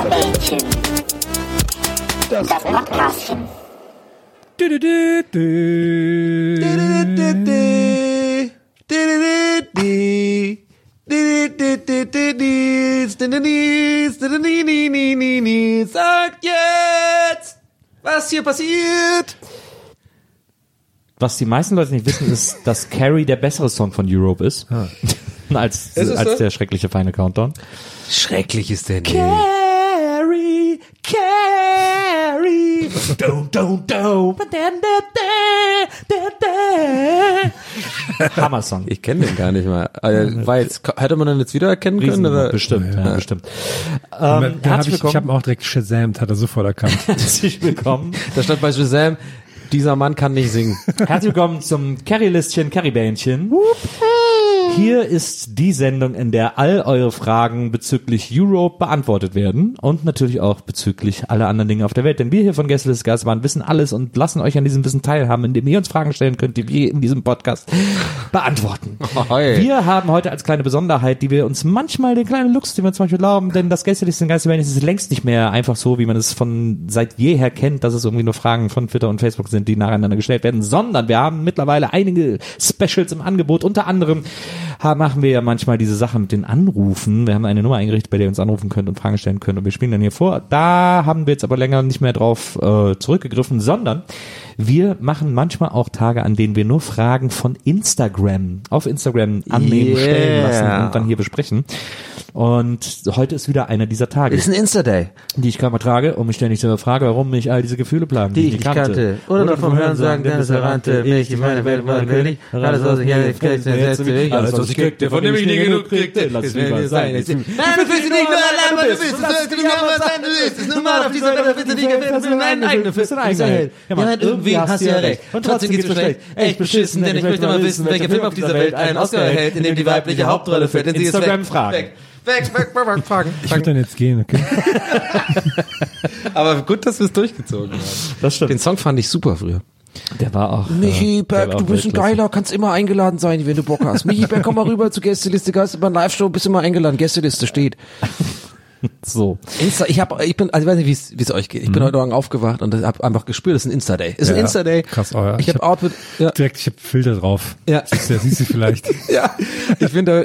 Geisterbällchen. Das Podcastchen. Sagt jetzt, was hier passiert. Was die meisten Leute nicht wissen, ist, dass Carrie der bessere Song von Europe ist. als, Ist es als so? der schreckliche feine Countdown. Schrecklich ist der nicht. Carrie, Carrie, do, do, do, ba, da, da, da, da, da. Hammer-Song. Ich kenne den gar nicht mal. Also, war jetzt, hätte man den jetzt wiedererkennen können? Oder? bestimmt, ja, bestimmt. Den Ähm, hab herzlich ich ich habe auch direkt shazamt, hat er sofort erkannt. Herzlich willkommen. Da stand bei Shazam, dieser Mann kann nicht singen. Herzlich willkommen zum Carrie-Listchen, Carrie-Bähnchen. Hier ist die Sendung, in der all eure Fragen bezüglich Europe beantwortet werden und natürlich auch bezüglich aller anderen Dinge auf der Welt. Denn wir hier von Gästeliste Geisterbahn wissen alles und lassen euch an diesem Wissen teilhaben, indem ihr uns Fragen stellen könnt, die wir in diesem Podcast beantworten. Hoi. Wir haben heute als kleine Besonderheit, die wir uns manchmal, den kleinen Lux, den wir zum Beispiel glauben, denn das Gästeliste Geisterbahn ist längst nicht mehr einfach so, wie man es von seit jeher kennt, dass es irgendwie nur Fragen von Twitter und Facebook sind, die nacheinander gestellt werden, sondern wir haben mittlerweile einige Specials im Angebot. Unter anderem machen wir ja manchmal diese Sache mit den Anrufen. Wir haben eine Nummer eingerichtet, bei der ihr uns anrufen könnt und Fragen stellen könnt und wir spielen dann hier vor. Da haben wir jetzt aber länger nicht mehr drauf äh, zurückgegriffen, sondern wir machen manchmal auch Tage, an denen wir nur Fragen von Instagram auf Instagram annehmen, Yeah. stellen lassen und dann hier besprechen. Und heute ist wieder einer dieser Tage, Ist ein Insta-Day. die ich kaum ertrage und mich ständig selber frage, warum mich all diese Gefühle plagen, Die ich nicht kannte. Oder nur vom Hören sagen, Dennis errannte, mich, ich meine Welt war König. Alles, was ich kriegte, mich. Alles, was ich kriegte, von dem ich nie genug kriegte. lass Es mal sein. Nein, du willst nicht nur allein, aber du willst, du sollst nicht nur sein, du willst. Es normal auf dieser Welt, bitte nicht gewähren, für deinen eigenen Fürst. Ja, man, irgendwie hast du ja recht. Und trotzdem geht's mir schlecht. Echt beschissen, denn ich möchte mal wissen, welcher Film auf dieser Welt einen Oscar erhält, in dem die weibliche Hauptrolle fällt. Denn sie ist weg. Instagram-Fragen. Weg. Weg, weg, Fragen. Ich würde dann jetzt gehen, okay? Aber gut, dass wir es durchgezogen haben. Das stimmt. Den Song fand ich super früher. Der war auch. Michi äh, Beck, du bist ein. Geiler, kannst immer eingeladen sein, wenn du Bock hast. Michi Beck, komm mal rüber zur Gästeliste, Geisterbahn Live-Show, bist immer eingeladen, Gästeliste steht. So. Insta, ich hab, ich bin, also ich weiß nicht, wie es euch geht. Ich bin heute Morgen aufgewacht und habe einfach gespürt, das ist ein Insta-Day. Ist ein Ja, Insta-Day. krass, oh ja. Ich, Ich habe hab- Outfit, ja, Direkt, ich habe Filter drauf. Ja. Siehst du, siehst du vielleicht. ja. Ich finde,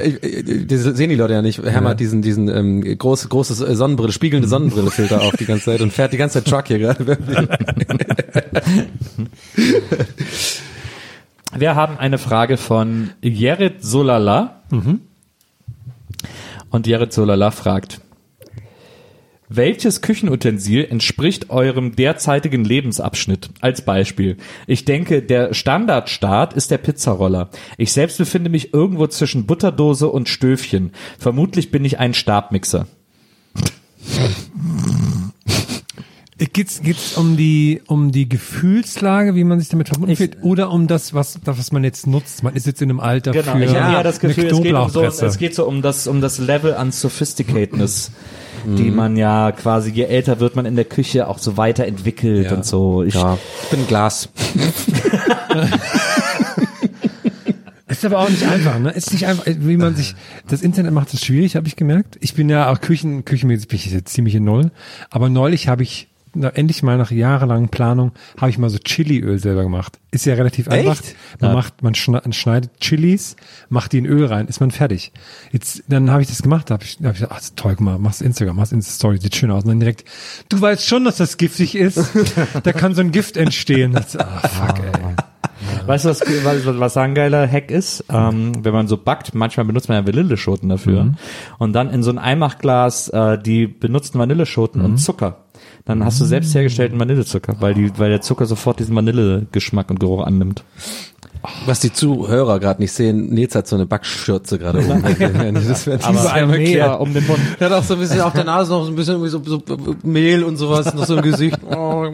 das sehen die Leute ja nicht. Herr hat diesen, diesen ähm, groß, großes Sonnenbrille, spiegelnde Sonnenbrille-Filter auf die ganze Zeit und fährt die ganze Zeit Truck hier gerade. Wir haben eine Frage von Jared Solala. Und Jared Solala fragt, welches Küchenutensil entspricht eurem derzeitigen Lebensabschnitt? Als Beispiel. Ich denke, der Standardstart ist der Pizzaroller. Ich selbst befinde mich irgendwo zwischen Butterdose und Stöfchen. Vermutlich bin ich ein Stabmixer. Geht's, geht's um die, um die Gefühlslage, wie man sich damit verbunden Ich- fühlt, oder um das, was, das, was man jetzt nutzt? Man ist jetzt in einem Alter für Genau, ich habe ja das Gefühl, eine es geht, um so, es geht so um das, um das Level an Sophisticatedness, die man ja quasi, je älter wird man in der Küche auch so weiterentwickelt Ja. und so. Ich, Ja, ich bin ein Glas. Ist aber auch nicht einfach, ne? Ist nicht einfach, wie man sich, das Internet macht es schwierig, habe ich gemerkt. Ich bin ja auch Küchen, küchenmäßig bin ich jetzt ziemlich in Null. Aber neulich habe ich, endlich mal nach jahrelangen Planung, habe ich mal so Chiliöl selber gemacht. Ist ja relativ einfach. Man macht, man schne- man schneidet Chilis, macht die in Öl rein, ist man fertig. Jetzt, dann habe ich das gemacht, habe ich, hab ich gesagt, ach, toll, guck mal, machst Instagram, machst Insta-Story, sieht schön aus. Und dann direkt, du weißt schon, dass das giftig ist. da kann so ein Gift entstehen. Das, ah, fuck, ey. Weißt du, was, was, was ein geiler Hack ist? Ähm, wenn man so backt, manchmal benutzt man ja Vanilleschoten dafür. Und dann in so ein Eimachglas äh, die benutzten Vanilleschoten und Zucker. Dann hast du selbst hergestellten Vanillezucker, weil die, weil der Zucker sofort diesen Vanillegeschmack und Geruch annimmt. Was die Zuhörer gerade nicht sehen, Nils hat so eine Backschürze gerade oben. das wäre Aber ein Meer um den Mund. Er hat auch so ein bisschen auf der Nase noch so ein bisschen irgendwie so, so Mehl und sowas, noch so im Gesicht. Oh,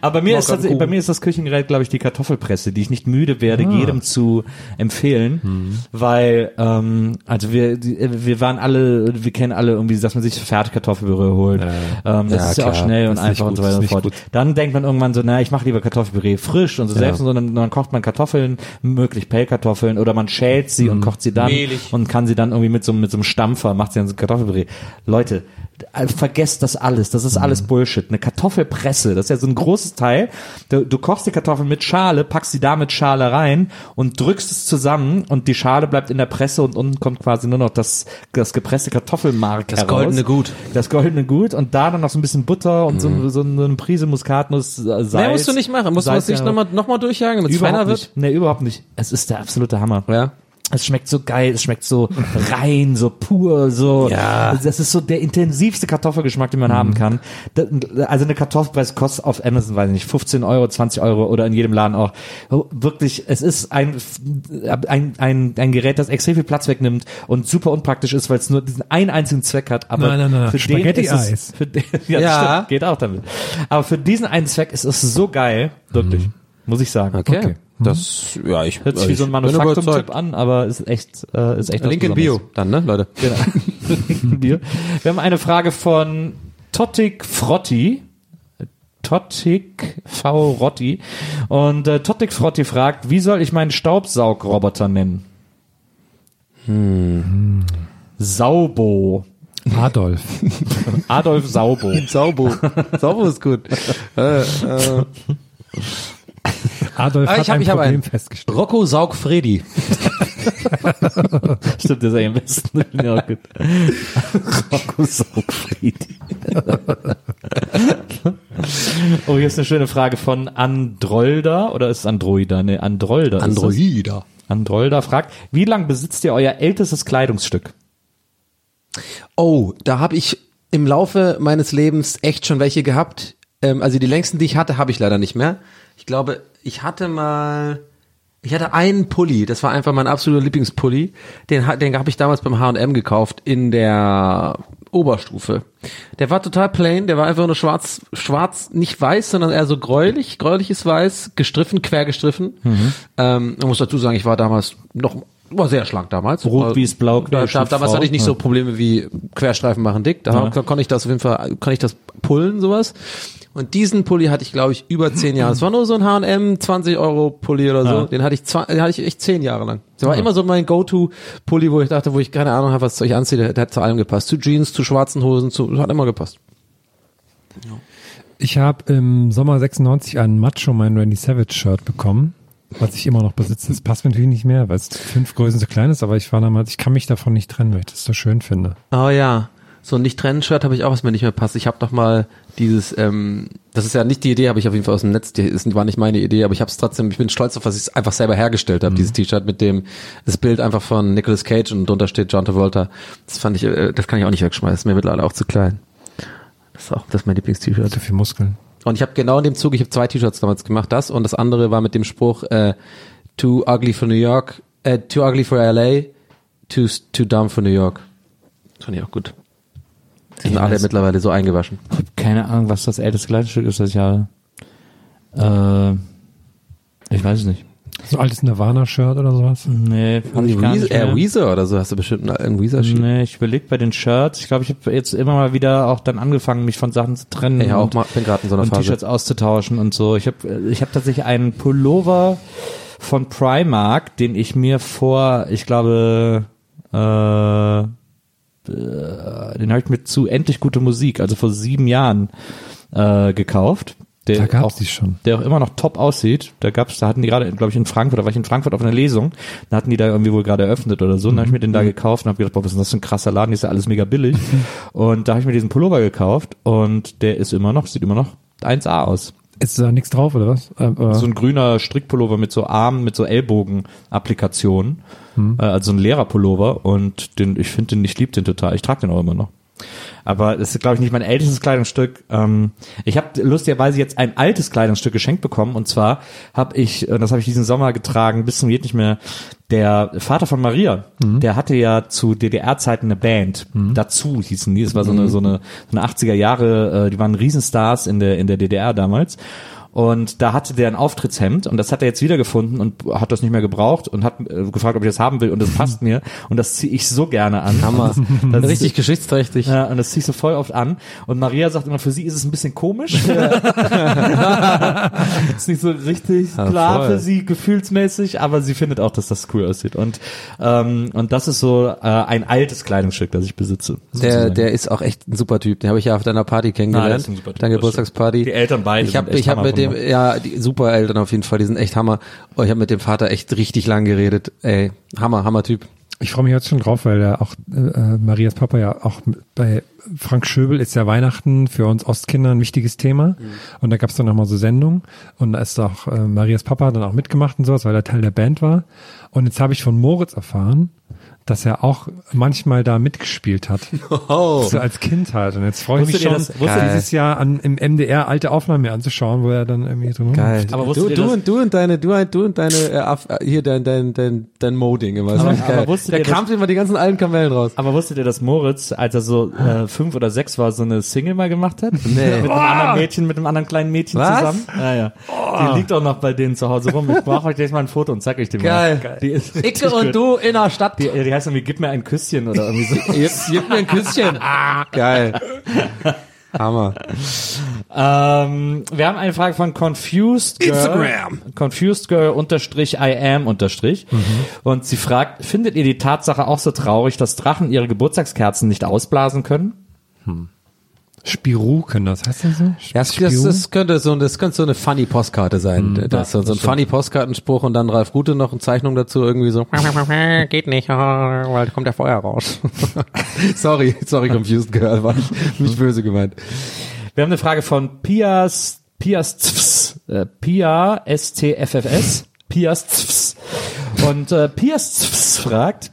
Aber bei mir, ist tatsächlich, bei mir ist das Küchengerät, glaube ich, die Kartoffelpresse, die ich nicht müde werde, Ah. jedem zu empfehlen, Mhm. weil ähm, also wir die, wir waren alle, wir kennen alle irgendwie, dass man sich Fertigkartoffelpüree holt. Ähm, das Ja, ist ja auch klar. schnell und Das einfach und gut, so weiter das und so fort. gut. Dann denkt man irgendwann so, na, ich mache lieber Kartoffelpüree frisch und so selbst und so, dann, dann kocht man Kartoffeln Kartoffeln, möglich Pellkartoffeln, oder man schält sie und kocht sie dann Mehlig. und kann sie dann irgendwie mit so, mit so einem Stampfer, macht sie dann so Kartoffelpüree. Leute, äh, vergesst das alles. Das ist alles Bullshit. Eine Kartoffelpresse, das ist ja so ein großes Teil. Du, du kochst die Kartoffeln mit Schale, packst sie da mit Schale rein und drückst es zusammen und die Schale bleibt in der Presse und unten kommt quasi nur noch das, das gepresste Kartoffelmark Das heraus. goldene Gut. Das goldene Gut und da dann noch so ein bisschen Butter und so, so eine Prise Muskatnuss, äh, Salz. Mehr musst du nicht machen. Musst du das nicht nochmal noch mal durchjagen, damit es feiner Überhaupt wird? nicht. Nee, überhaupt nicht. Es ist der absolute Hammer. Ja. Es schmeckt so geil, es schmeckt so rein, so pur, so. Ja. Das ist so der intensivste Kartoffelgeschmack, den man haben kann. Da- Also eine Kartoffelpreis kostet auf Amazon, weiß ich nicht, 15 Euro, 20 Euro oder in jedem Laden auch. Wirklich, es ist ein, ein, ein, ein Gerät, das extrem viel Platz wegnimmt und super unpraktisch ist, weil es nur diesen einen einzigen Zweck hat. Aber Nein, nein, nein. für den Spaghetti-Eis. ist es, für den, ja, Ja. Stimmt, geht auch damit. Aber für diesen einen Zweck ist es so geil, wirklich, muss ich sagen. Okay. Okay. Das, ja, ich, Hört sich wie so ein. Manufaktum-Tipp an, aber ist echt, äh, ist echt was Link in. Bio, dann, ne, Leute? Genau. Wir haben eine Frage von Tottik Frotti. Tottik V. Rotti. Und äh, Tottik Frotti fragt, wie soll ich meinen Staubsaugroboter nennen? Hm. Saubo. Adolf. Adolf Saubo. Saubo. Saubo ist gut. äh, äh, Adolf Ah, hat ich hab- ein ich hab Problem einen. festgestellt. Rocco Saug Freddy. Stimmt, das ist ja am besten. Ja, gut. Rocco Saugfriedi. oh, hier ist eine schöne Frage von Androlda, oder ist es Androida? Ne, Androlda. Androida. Androlda fragt, wie lang besitzt ihr euer ältestes Kleidungsstück? Oh, da habe ich im Laufe meines Lebens echt schon welche gehabt. Ähm, also die längsten, die ich hatte, habe ich leider nicht mehr. Ich glaube, ich hatte mal, ich hatte einen Pulli, das war einfach mein absoluter Lieblingspulli. Den, den habe ich damals beim H&M gekauft in der Oberstufe. Der war total plain, der war einfach nur schwarz, schwarz, nicht weiß, sondern eher so gräulich, gräuliches Weiß, gestriffen, quer gestriffen. Ähm, man muss dazu sagen, ich war damals noch, war sehr schlank damals. Rot, Äh, Wies, Blau, da, da, damals hatte ich nicht so Probleme wie Querstreifen machen dick. Da Ja. kon- konnte ich das auf jeden Fall, kann ich das pullen, sowas. Und diesen Pulli hatte ich, glaube ich, über zehn Jahre. Es war nur so ein H&M 20 Euro Pulli oder so. Ja. Den hatte ich, zwei, den hatte ich echt zehn Jahre lang. Das war immer so mein Go-To-Pulli, wo ich dachte, wo ich keine Ahnung habe, was ich anziehe. Der, der hat zu allem gepasst. Zu Jeans, zu schwarzen Hosen, zu, hat immer gepasst. Ich habe im Sommer 96 ein Macho Man Randy Savage Shirt bekommen, was ich immer noch besitze. Das passt mir natürlich nicht mehr, weil es fünf Größen zu klein ist, aber ich war damals, ich kann mich davon nicht trennen, weil ich das so schön finde. Oh ja. So ein Nicht-Trennen-Shirt habe ich auch, was mir nicht mehr passt. Ich habe doch mal dieses, ähm, das ist ja nicht die Idee, habe ich auf jeden Fall aus dem Netz, ist, war nicht meine Idee, aber ich habe es trotzdem, ich bin stolz auf, was ich einfach selber hergestellt habe, dieses T-Shirt mit dem, das Bild einfach von Nicolas Cage und drunter steht John Travolta. Das fand ich, äh, das kann ich auch nicht wegschmeißen, das ist mir mittlerweile auch zu klein. Das ist auch, das ist mein Lieblings-T-Shirt. So viel Muskeln. Und ich habe genau in dem Zug, ich habe zwei T-Shirts damals gemacht, das und das andere war mit dem Spruch äh, Too ugly for New York, äh, Too ugly for LA, Too too dumb for New York. Das fand ich auch gut. Die sind alle mittlerweile so eingewaschen. Ich habe keine Ahnung, was das älteste Kleidungsstück ist, das ich habe. Äh, ich weiß es nicht. So altes Nirvana-Shirt oder sowas. Nee, fand ich gar Weezer, nicht äh. Weezer oder so hast du bestimmt einen- einen Weezer Sheet. Nee, ich überlege bei den Shirts. Ich glaube, ich habe jetzt immer mal wieder auch dann angefangen, mich von Sachen zu trennen. Ja, auch und- mal, bin gerade in so einer und Phase. T-Shirts auszutauschen und so. Ich habe ich hab tatsächlich einen Pullover von Primark, den ich mir vor, ich glaube, äh, äh, den habe ich mir zu endlich gute Musik, also vor sieben Jahren äh, gekauft. Der Da gab's auch, die schon. Der auch immer noch top aussieht. Da gab's, da hatten die gerade, glaube ich, in Frankfurt, da war ich in Frankfurt auf einer Lesung, da hatten die da irgendwie wohl gerade eröffnet oder so. Und da habe ich mir den da gekauft und habe gedacht, boah, was ist das für ein krasser Laden, ist ja alles mega billig. und da habe ich mir diesen Pullover gekauft und der ist immer noch, sieht immer noch 1A aus. Ist da nichts drauf oder was? Äh, So ein grüner Strickpullover mit so Armen, mit so Ellbogen-Applikationen. Äh, also ein Lehrerpullover und den, ich finde den, ich liebe den total. Ich trage den auch immer noch. Aber das ist, glaube ich, nicht mein ältestes Kleidungsstück. Ähm, ich habe lustigerweise jetzt ein altes Kleidungsstück geschenkt bekommen. Und zwar habe ich, äh, das habe ich diesen Sommer getragen, bis zum geht nicht mehr, der Vater von Maria, der hatte ja zu DDR-Zeiten eine Band. Dazu hießen die. Das war so eine, so eine, so eine 80er Jahre, äh, die waren Riesenstars in der, in der DDR damals. Und da hatte der ein Auftrittshemd und das hat er jetzt wiedergefunden und hat das nicht mehr gebraucht und hat äh, gefragt, ob ich das haben will und das passt mir und das ziehe ich so gerne an. Hammer. Das ist- Richtig geschichtsträchtig. Ja, und das ziehe ich so voll oft an. Und Maria sagt immer, für sie ist es ein bisschen komisch. ist nicht so richtig Ja, klar voll. für sie, gefühlsmäßig, aber sie findet auch, dass das cool aussieht. Und, ähm, und das ist so äh, ein altes Kleidungsstück, das ich besitze. Der, sozusagen. der ist auch echt ein super Typ. Den habe ich ja auf deiner Party Ah, kennengelernt. ist ein super Typ, Deine das Geburtstagsparty. Die Eltern beide Ich habe ich hab mit dem, ja, die super Eltern auf jeden Fall, die sind echt Hammer. Oh, ich habe mit dem Vater echt richtig lang geredet. Ey, Hammer, Hammer Typ. Ich freue mich jetzt schon drauf, weil der auch äh, äh, Marias Papa ja auch bei Frank Schöbel ist ja Weihnachten für uns Ostkinder ein wichtiges Thema. Und da gab es dann nochmal so Sendungen und da ist auch äh, Marias Papa dann auch mitgemacht und sowas, weil er Teil der Band war. Und jetzt habe ich von Moritz erfahren, dass er auch manchmal da mitgespielt hat. Oh. So als Kind halt. Und jetzt freue ich mich schon, das- dieses Jahr an, im MDR alte Aufnahmen mir anzuschauen, wo er dann irgendwie drin Geil. Aber du, wusstet ihr du das- und du und deine, du und du und deine, äh, äh, hier dein, dein, dein, dein Moding immer. Aber- geil. aber wusstet Der kramt immer die ganzen alten Kamellen raus. Aber wusstet ihr, dass Moritz, als er so äh, fünf oder sechs war, so eine Single mal gemacht hat? Nee. Mit einem anderen Mädchen, mit einem anderen kleinen Mädchen Was? zusammen? Ja, ja. Die liegt auch noch bei denen zu Hause rum. Ich brauche euch gleich mal ein Foto und zeig euch die mal. Geil. Die ist Icke und gut. du in der Stadt. Die, die heißt irgendwie, gib mir ein Küsschen oder irgendwie so. Jetzt gib mir ein Küsschen. Geil. Hammer. ähm, wir haben eine Frage von Confused Girl. Instagram. Confused Girl unterstrich I am unterstrich. Und sie fragt, findet ihr die Tatsache auch so traurig, dass Drachen ihre Geburtstagskerzen nicht ausblasen können? Spirou können das, heißt das so? Ja, das, das, das könnte so, das könnte so eine funny Postkarte sein. das ist so, so ein funny Postkartenspruch und dann Ralf Rute noch eine Zeichnung dazu irgendwie so. Geht nicht, weil da kommt der Feuer raus. sorry, sorry, confused girl, war nicht, nicht böse gemeint. Wir haben eine Frage von Pias, Pias, Zfs, äh, Pia, S-T-F-F-S, Pias, Zfs. Und äh, Pias Zfs fragt,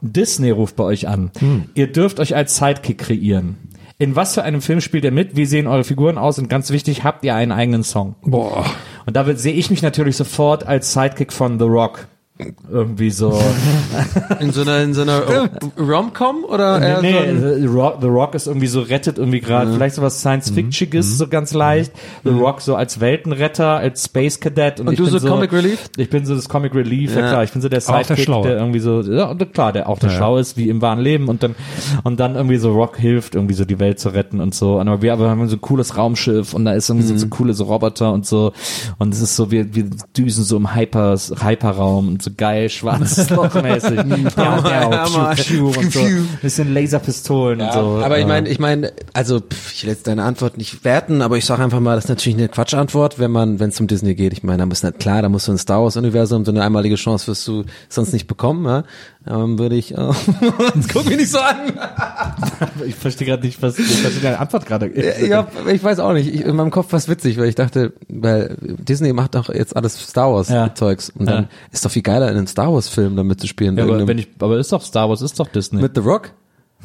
Disney ruft bei euch an. Ihr dürft euch als Sidekick kreieren. In was für einem Film spielt ihr mit? Wie sehen eure Figuren aus? Und ganz wichtig, habt ihr einen eigenen Song? Boah. Und da sehe ich mich natürlich sofort als Sidekick von The Rock. Irgendwie so. In so einer, in so einer Rom-Com oder eher nee, so ein, The Rock, The Rock ist irgendwie so rettet irgendwie gerade, vielleicht so was Science-Fictiges, so ganz leicht. The Rock so als Weltenretter, als Space Cadet. Und, Und ich du bin so Comic Relief? Ich bin so das Comic Relief, ja, Ja. klar. Ich bin so der der Sidekick, Schlaue. der irgendwie so, ja, und klar, der auch der Ja, schlau ist, wie im wahren Leben. Und dann, und dann irgendwie so Rock hilft, irgendwie so die Welt zu retten und so. Und aber wir aber haben so ein cooles Raumschiff und da ist irgendwie so, so coole so Roboter und so. Und es ist so, wir, wir düsen so im Hyper, Hyperraum und so geil, schwarzes Lochmäßig. ja, Piu und so. Bisschen Laserpistolen und so. aber ich meine, ich meine, also pff, ich will jetzt deine Antwort nicht werten, aber ich sage einfach mal, das ist natürlich eine Quatschantwort, wenn man, wenn es um Disney geht. Ich meine, da muss nicht klar, da musst du ein Star Wars Universum, so eine einmalige Chance wirst du sonst nicht bekommen, ja? Ähm, würde ich. Äh, guck mich nicht so an. ich verstehe gerade nicht, was, verstehe deine Antwort gerade. ja, ich weiß auch nicht. Ich, in meinem Kopf war es witzig, weil ich dachte, weil Disney macht doch jetzt alles Star Wars Ja. Zeugs und dann Ja. ist doch viel geiler in einem Star Wars Film damit zu spielen. Ja, aber wenn ich, aber ist doch Star Wars, ist doch Disney. mit The Rock?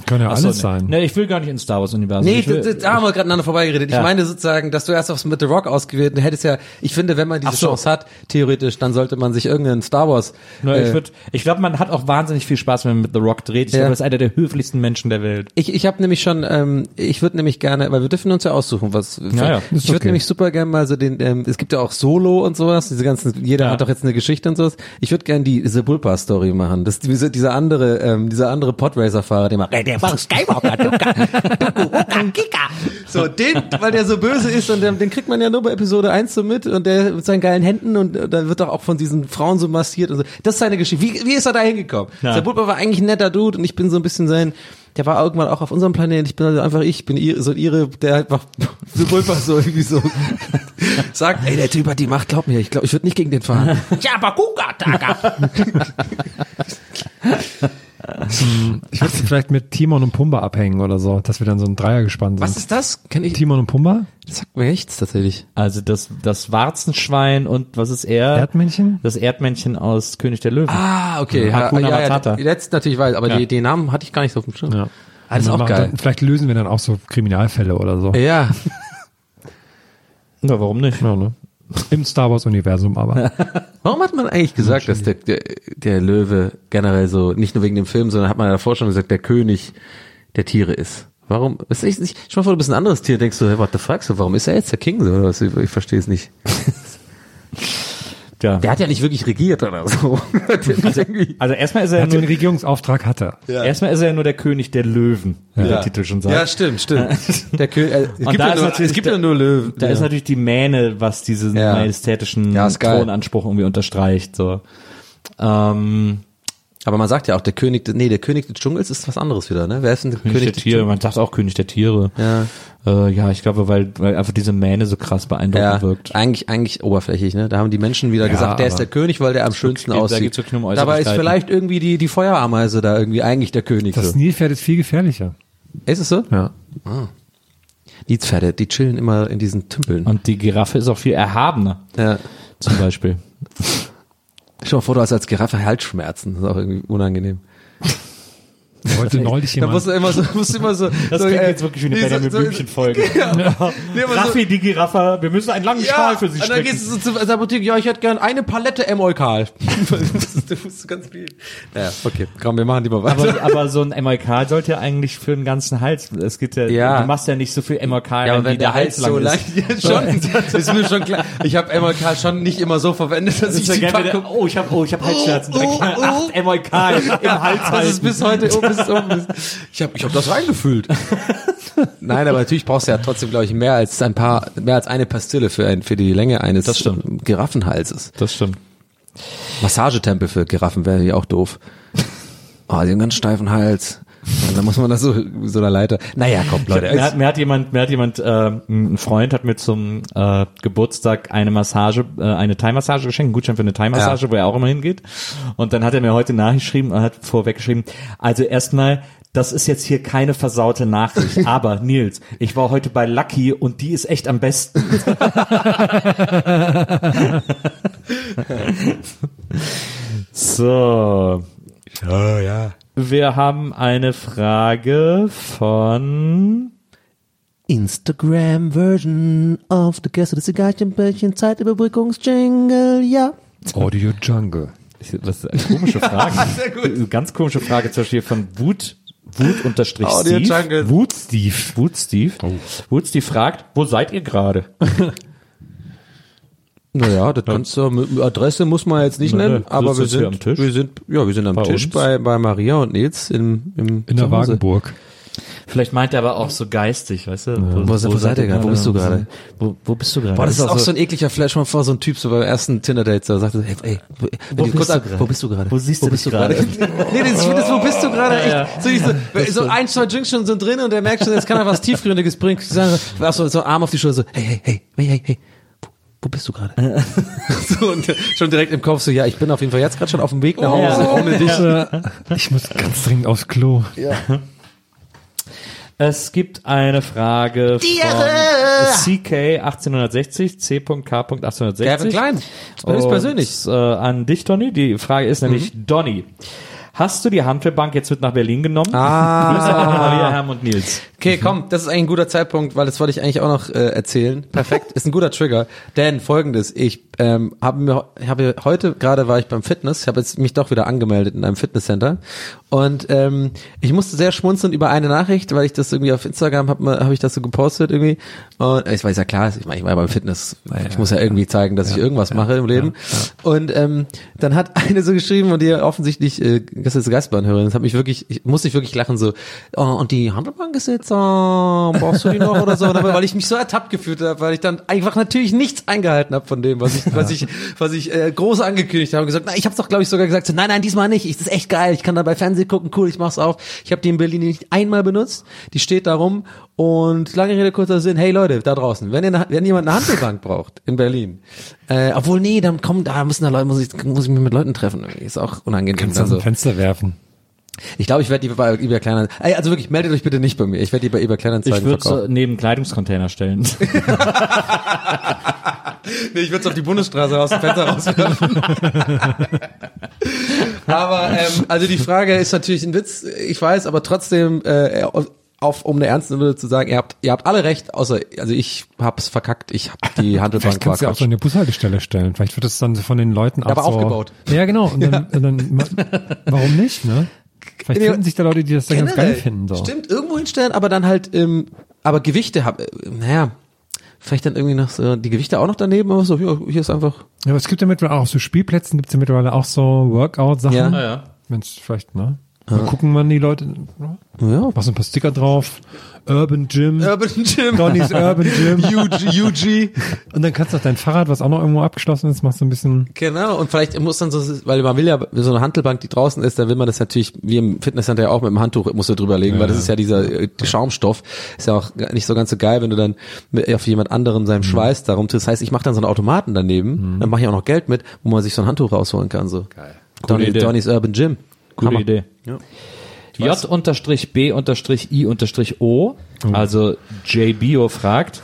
Kann ja Ach so, alles nee. sein. Nee, ich will gar nicht ins Star Wars Universum. Nee, ich will, das, das, da haben wir gerade aneinander vorbeigeredet. Ich Ja. meine sozusagen, dass du erst aufs mit The Rock ausgewählt, hättest ja, ich finde, wenn man diese so. Chance hat, theoretisch, dann sollte man sich irgendeinen Star Wars. Ich äh, würd, ich glaube, man hat auch wahnsinnig viel Spaß, wenn man mit The Rock dreht. Ich Ja. glaube, er ist einer der höflichsten Menschen der Welt. ich ich habe nämlich schon, ähm, ich würde nämlich gerne, weil wir dürfen uns ja aussuchen, was. ja, ich ist würde okay. nämlich super gerne mal so den, ähm, es gibt ja auch Solo und sowas, diese ganzen, jeder Ja. hat doch jetzt eine Geschichte und sowas. Ich würde gerne die Sebulpa Story machen. Das diese, dieser andere, ähm, dieser andere Podracer-Fahrer, der macht, der war Skywalker, Duka, Duku, Uka, Kika. So, den, weil der so böse ist und den, den kriegt man ja nur bei Episode 1 so mit und der mit seinen geilen Händen und äh, da wird doch auch von diesen Frauen so massiert und so. Das ist seine Geschichte. Wie, wie ist er da hingekommen? Ja. Sebulpa war eigentlich ein netter Dude und ich bin so ein bisschen sein, der war irgendwann auch auf unserem Planeten. Ich bin also einfach ich, bin ihr, so ihre, der einfach Sebulpa so irgendwie so sagt, ey, der Typ hat die Macht, glaub mir, ich glaube, ich würde nicht gegen den fahren. Jabakuga, Taga. Ich würde vielleicht mit Timon und Pumba abhängen oder so, dass wir dann so ein Dreier gespannt sind. Was ist das? Kenn ich? Timon und Pumba? Das sagt mir nichts tatsächlich. Also das, das Warzenschwein und was ist er? Erdmännchen? Das Erdmännchen aus König der Löwen. Ah, okay. Ja, Hakuna ja, ja, Matata. Jetzt natürlich weiß, aber Ja. die, den Namen hatte ich gar nicht so auf dem Schirm. Ja. Ah, das ist Und auch dann geil. machen- Vielleicht lösen wir dann auch so Kriminalfälle oder so. Ja. Na, warum nicht? Ja, ne? Im Star Wars Universum aber. Warum hat man eigentlich gesagt, dass der, der, der Löwe generell so, nicht nur wegen dem Film, sondern hat man davor schon gesagt, der König der Tiere ist? Warum? Ist echt nicht, schon mal vor, du bist ein anderes Tier, denkst du, hey, what the fuck, so, warum ist er jetzt der King so, oder was? Ich, ich verstehe es nicht. Ja. Der hat ja nicht wirklich regiert oder so. Irgendwie- Also erstmal ist er Er ja hat den nur, Regierungsauftrag hat er. erstmal ist er ja nur der König der Löwen, wie der Titel schon sagt. Ja, stimmt, stimmt. Der Kö äh, es gibt, da ja ist nur, natürlich es gibt der- ja nur Löwen. Da ja. ist natürlich die Mähne, was diesen Ja. majestätischen Ja. Thronanspruch irgendwie unterstreicht. So. Ähm, Aber man sagt ja auch, der König, nee, der König des Dschungels ist was anderes wieder, ne? Wer ist denn der König, der des Tiere, man sagt auch König der Tiere. Ja. Äh, ja, ich glaube, weil, weil einfach diese Mähne so krass beeindruckend Ja, wirkt. eigentlich, eigentlich oberflächlich, ne? Da haben die Menschen wieder Ja, gesagt, der ist der König, weil der am schönsten geht- da aussieht. nur um Dabei ist vielleicht irgendwie die, die Feuerameise da irgendwie eigentlich der König. Das so. Nilpferd ist viel gefährlicher. Ist es so? Ja. Die Pferde, die chillen immer in diesen Tümpeln. Und die Giraffe ist auch viel erhabener, ja. zum Beispiel. Stell dir mal vor, du hast als Giraffe Halsschmerzen. Das ist auch irgendwie unangenehm. Wollte neulich Da jemand. musst du immer so, musst du immer so. Das so, klingt äh, jetzt wirklich wie eine nee, so- Benjamin so- Blümchen-Folge. Nee, aber so- Raffi, die Giraffe, wir müssen einen langen Ja, Schal für sie und dann gehst du so zur Apotheke, ja, ich hätte gern eine Palette Emolkal. du musst ganz viel. Ja, okay, komm, wir machen lieber weiter. Aber, aber so ein MLK sollte ja eigentlich für den ganzen Hals, es geht ja, Ja. du machst ja nicht so viel MLK, ja, aber wenn der Hals so lang ist. ja, schon, ist mir schon klar. Ich habe Emolkal schon nicht immer so verwendet, dass Das ich ja die gerne Packung, wieder, oh, ich habe oh, ich hab Halsschmerzen. Oh, oh, oh. acht MLK im Hals das ist bis heute oh, bis ist. Ich habe ich hab das reingefüllt. Nein, aber natürlich brauchst du ja trotzdem, glaube ich, mehr als ein paar, mehr als eine Pastille für ein, für die Länge eines Das stimmt. Giraffenhalses. Das stimmt. Massagetempel für Giraffen wäre ja auch doof. Oh, die haben einen ganz steifen Hals. Und dann muss man das so, so einer Leiter. Naja, komm, Leute. Mir hat, mir hat jemand, mir hat jemand, äh, ein Freund hat mir zum äh, Geburtstag eine Massage, äh, eine Thai-Massage geschenkt, einen Gutschein für eine Thai-Massage, Ja. wo er auch immer hingeht. Und dann hat er mir heute nachgeschrieben und hat vorweggeschrieben, also erstmal, das ist jetzt hier keine versaute Nachricht, aber Nils, ich war heute bei Lucky und die ist echt am besten. so. oh, ja. Wir haben eine Frage von Instagram-Version of the Gäste des Zigarrenbällchen Zeitüberbrückungsjingle, ja. Audio Jungle. Was ist eine komische Frage. Sehr gut. Ganz komische Frage zum Beispiel von Wut, Wut unterstrich Audio Steve. Jungle. Wut Steve. Wut Steve. Wut Steve fragt, wo seid ihr gerade? Naja, das kannst du, Adresse muss man jetzt nicht Nö, nennen, nö. aber wir sind, am Tisch? wir sind, ja, wir sind am Bei Tisch uns? bei, bei Maria und Nils im, im In der zu Hause. Wagenburg. Vielleicht meint er aber auch so geistig, weißt du? Wo- wo seid ihr gerade? Wo bist du gerade? Wo, wo bist du gerade? Boah, das ist auch so ein ekliger Flash vor, so ein Typ, so beim ersten Tinder-Date, so sagt er, hey, ey, wo, bist kurz du wo bist du gerade? Wo siehst du dich gerade? nee, das, das, wo bist du gerade? Ja, Echt, so, ich so, so ein, zwei Drinks schon so drin und der merkt schon, jetzt kann er was Tiefgründiges bringen. Ich sage, so, so, so Arm auf die Schulter, so, hey, hey, hey, hey, hey, hey. Wo, bist du gerade? so, und schon direkt im Kopf so, ja, ich bin auf jeden Fall jetzt gerade schon auf dem Weg nach Hause, ohne dich. Ich muss ganz dringend aufs Klo. Es gibt eine Frage von CK 1860, C.K. 1860. Gavin Klein. Das Und, persönlich. Äh, an dich, Donny. Die Frage ist nämlich, Mhm. Donny, hast du die Handelbank jetzt mit nach Berlin genommen? Ah. Grüße an Maria, Herm und Nils. Okay, komm, das ist eigentlich ein guter Zeitpunkt, weil das wollte ich eigentlich auch noch äh, erzählen. Perfekt, ist ein guter Trigger. Denn folgendes, ich ähm, habe mir habe heute gerade war ich beim Fitness, ich habe jetzt mich doch wieder angemeldet in einem Fitnesscenter. Und ähm, ich musste sehr schmunzeln über eine Nachricht, weil ich das irgendwie auf Instagram habe hab ich das so gepostet irgendwie. Und ich weiß ja klar, ich meine, ich war ja beim Fitness, ich muss ja irgendwie zeigen, dass ich irgendwas mache im Leben. Und ähm, dann hat eine so geschrieben und die offensichtlich äh, das ist Geistbahnhörerin, das hat mich wirklich ich musste ich wirklich lachen so oh, und die Handelbank ist jetzt oh, brauchst du die noch oder so aber weil ich mich so ertappt gefühlt habe, weil ich dann einfach natürlich nichts eingehalten habe von dem, was ich was ich was ich äh, groß angekündigt habe und gesagt, na, ich habe doch glaube ich sogar gesagt, so, nein, nein, diesmal nicht. Ich, das ist echt geil. Ich kann dabei Fernsehen gucken, cool, ich mach's auf. Ich habe die in Berlin nicht einmal benutzt. Die steht da rum und lange Rede kurzer Sinn, hey Leute, da draußen, wenn ihr wenn jemand eine Handelbank braucht in Berlin, äh, obwohl nee, dann kommt, da müssen da Leute, muss ich muss ich mich mit Leuten treffen, irgendwie. ist auch unangenehm. Kannst du aus Also, dem Fenster werfen. Ich glaube, ich werde die bei eBay Kleinanzeigen. Ey, also wirklich, meldet euch bitte nicht bei mir. Ich werde die bei eBay Ich Kleinanzeigen würde verkaufen. so neben Kleidungscontainer stellen. Nee, ich würde es auf die Bundesstraße aus dem Fenster rauswerfen. aber ähm, also die Frage ist natürlich ein Witz, ich weiß, aber trotzdem äh, auf um eine ernste Note zu sagen, ihr habt ihr habt alle recht, außer also ich hab's verkackt, ich hab die Handelbank Vielleicht kannst du ja auch so eine Bushaltestelle stellen. Vielleicht wird das dann so von den Leuten auch aber so, aufgebaut. Ja, genau. Und dann, und dann, warum nicht, ne? Vielleicht Nee, finden sich da Leute, die das dann ganz geil finden. So. Stimmt, irgendwo hinstellen, aber dann halt, ähm, aber Gewichte, hab, äh, naja, vielleicht dann irgendwie noch so, die Gewichte auch noch daneben, aber so, ja, hier ist einfach, Ja, aber es gibt ja mittlerweile auch auf so Spielplätzen gibt's ja mittlerweile auch so Workout-Sachen. Ja. Ah, ja. Wenn's vielleicht, ne? Mal gucken, wann die Leute, ne? ja, machst ein paar Sticker drauf. Urban Gym. Urban Gym. Donny's Urban Gym. UG, UG. Und dann kannst du auch dein Fahrrad, was auch noch irgendwo abgeschlossen ist, machst du ein bisschen. Genau, und vielleicht muss dann so, weil man will ja, so eine Hantelbank, die draußen ist, da will man das natürlich, wie im Fitnesscenter ja auch mit dem Handtuch musst du drüber legen, weil das ist ja dieser äh, Schaumstoff, ist ja auch nicht so ganz so geil, wenn du dann mit, auf jemand anderen seinem Schweiß darum tust. Das heißt, ich mache dann so einen Automaten daneben, dann mache ich auch noch Geld mit, wo man sich so ein Handtuch rausholen kann, so. Geil. Donny. Donny's Urban Gym. Gute Hammer. Idee. Ja. J-B-I-O, also JBio fragt,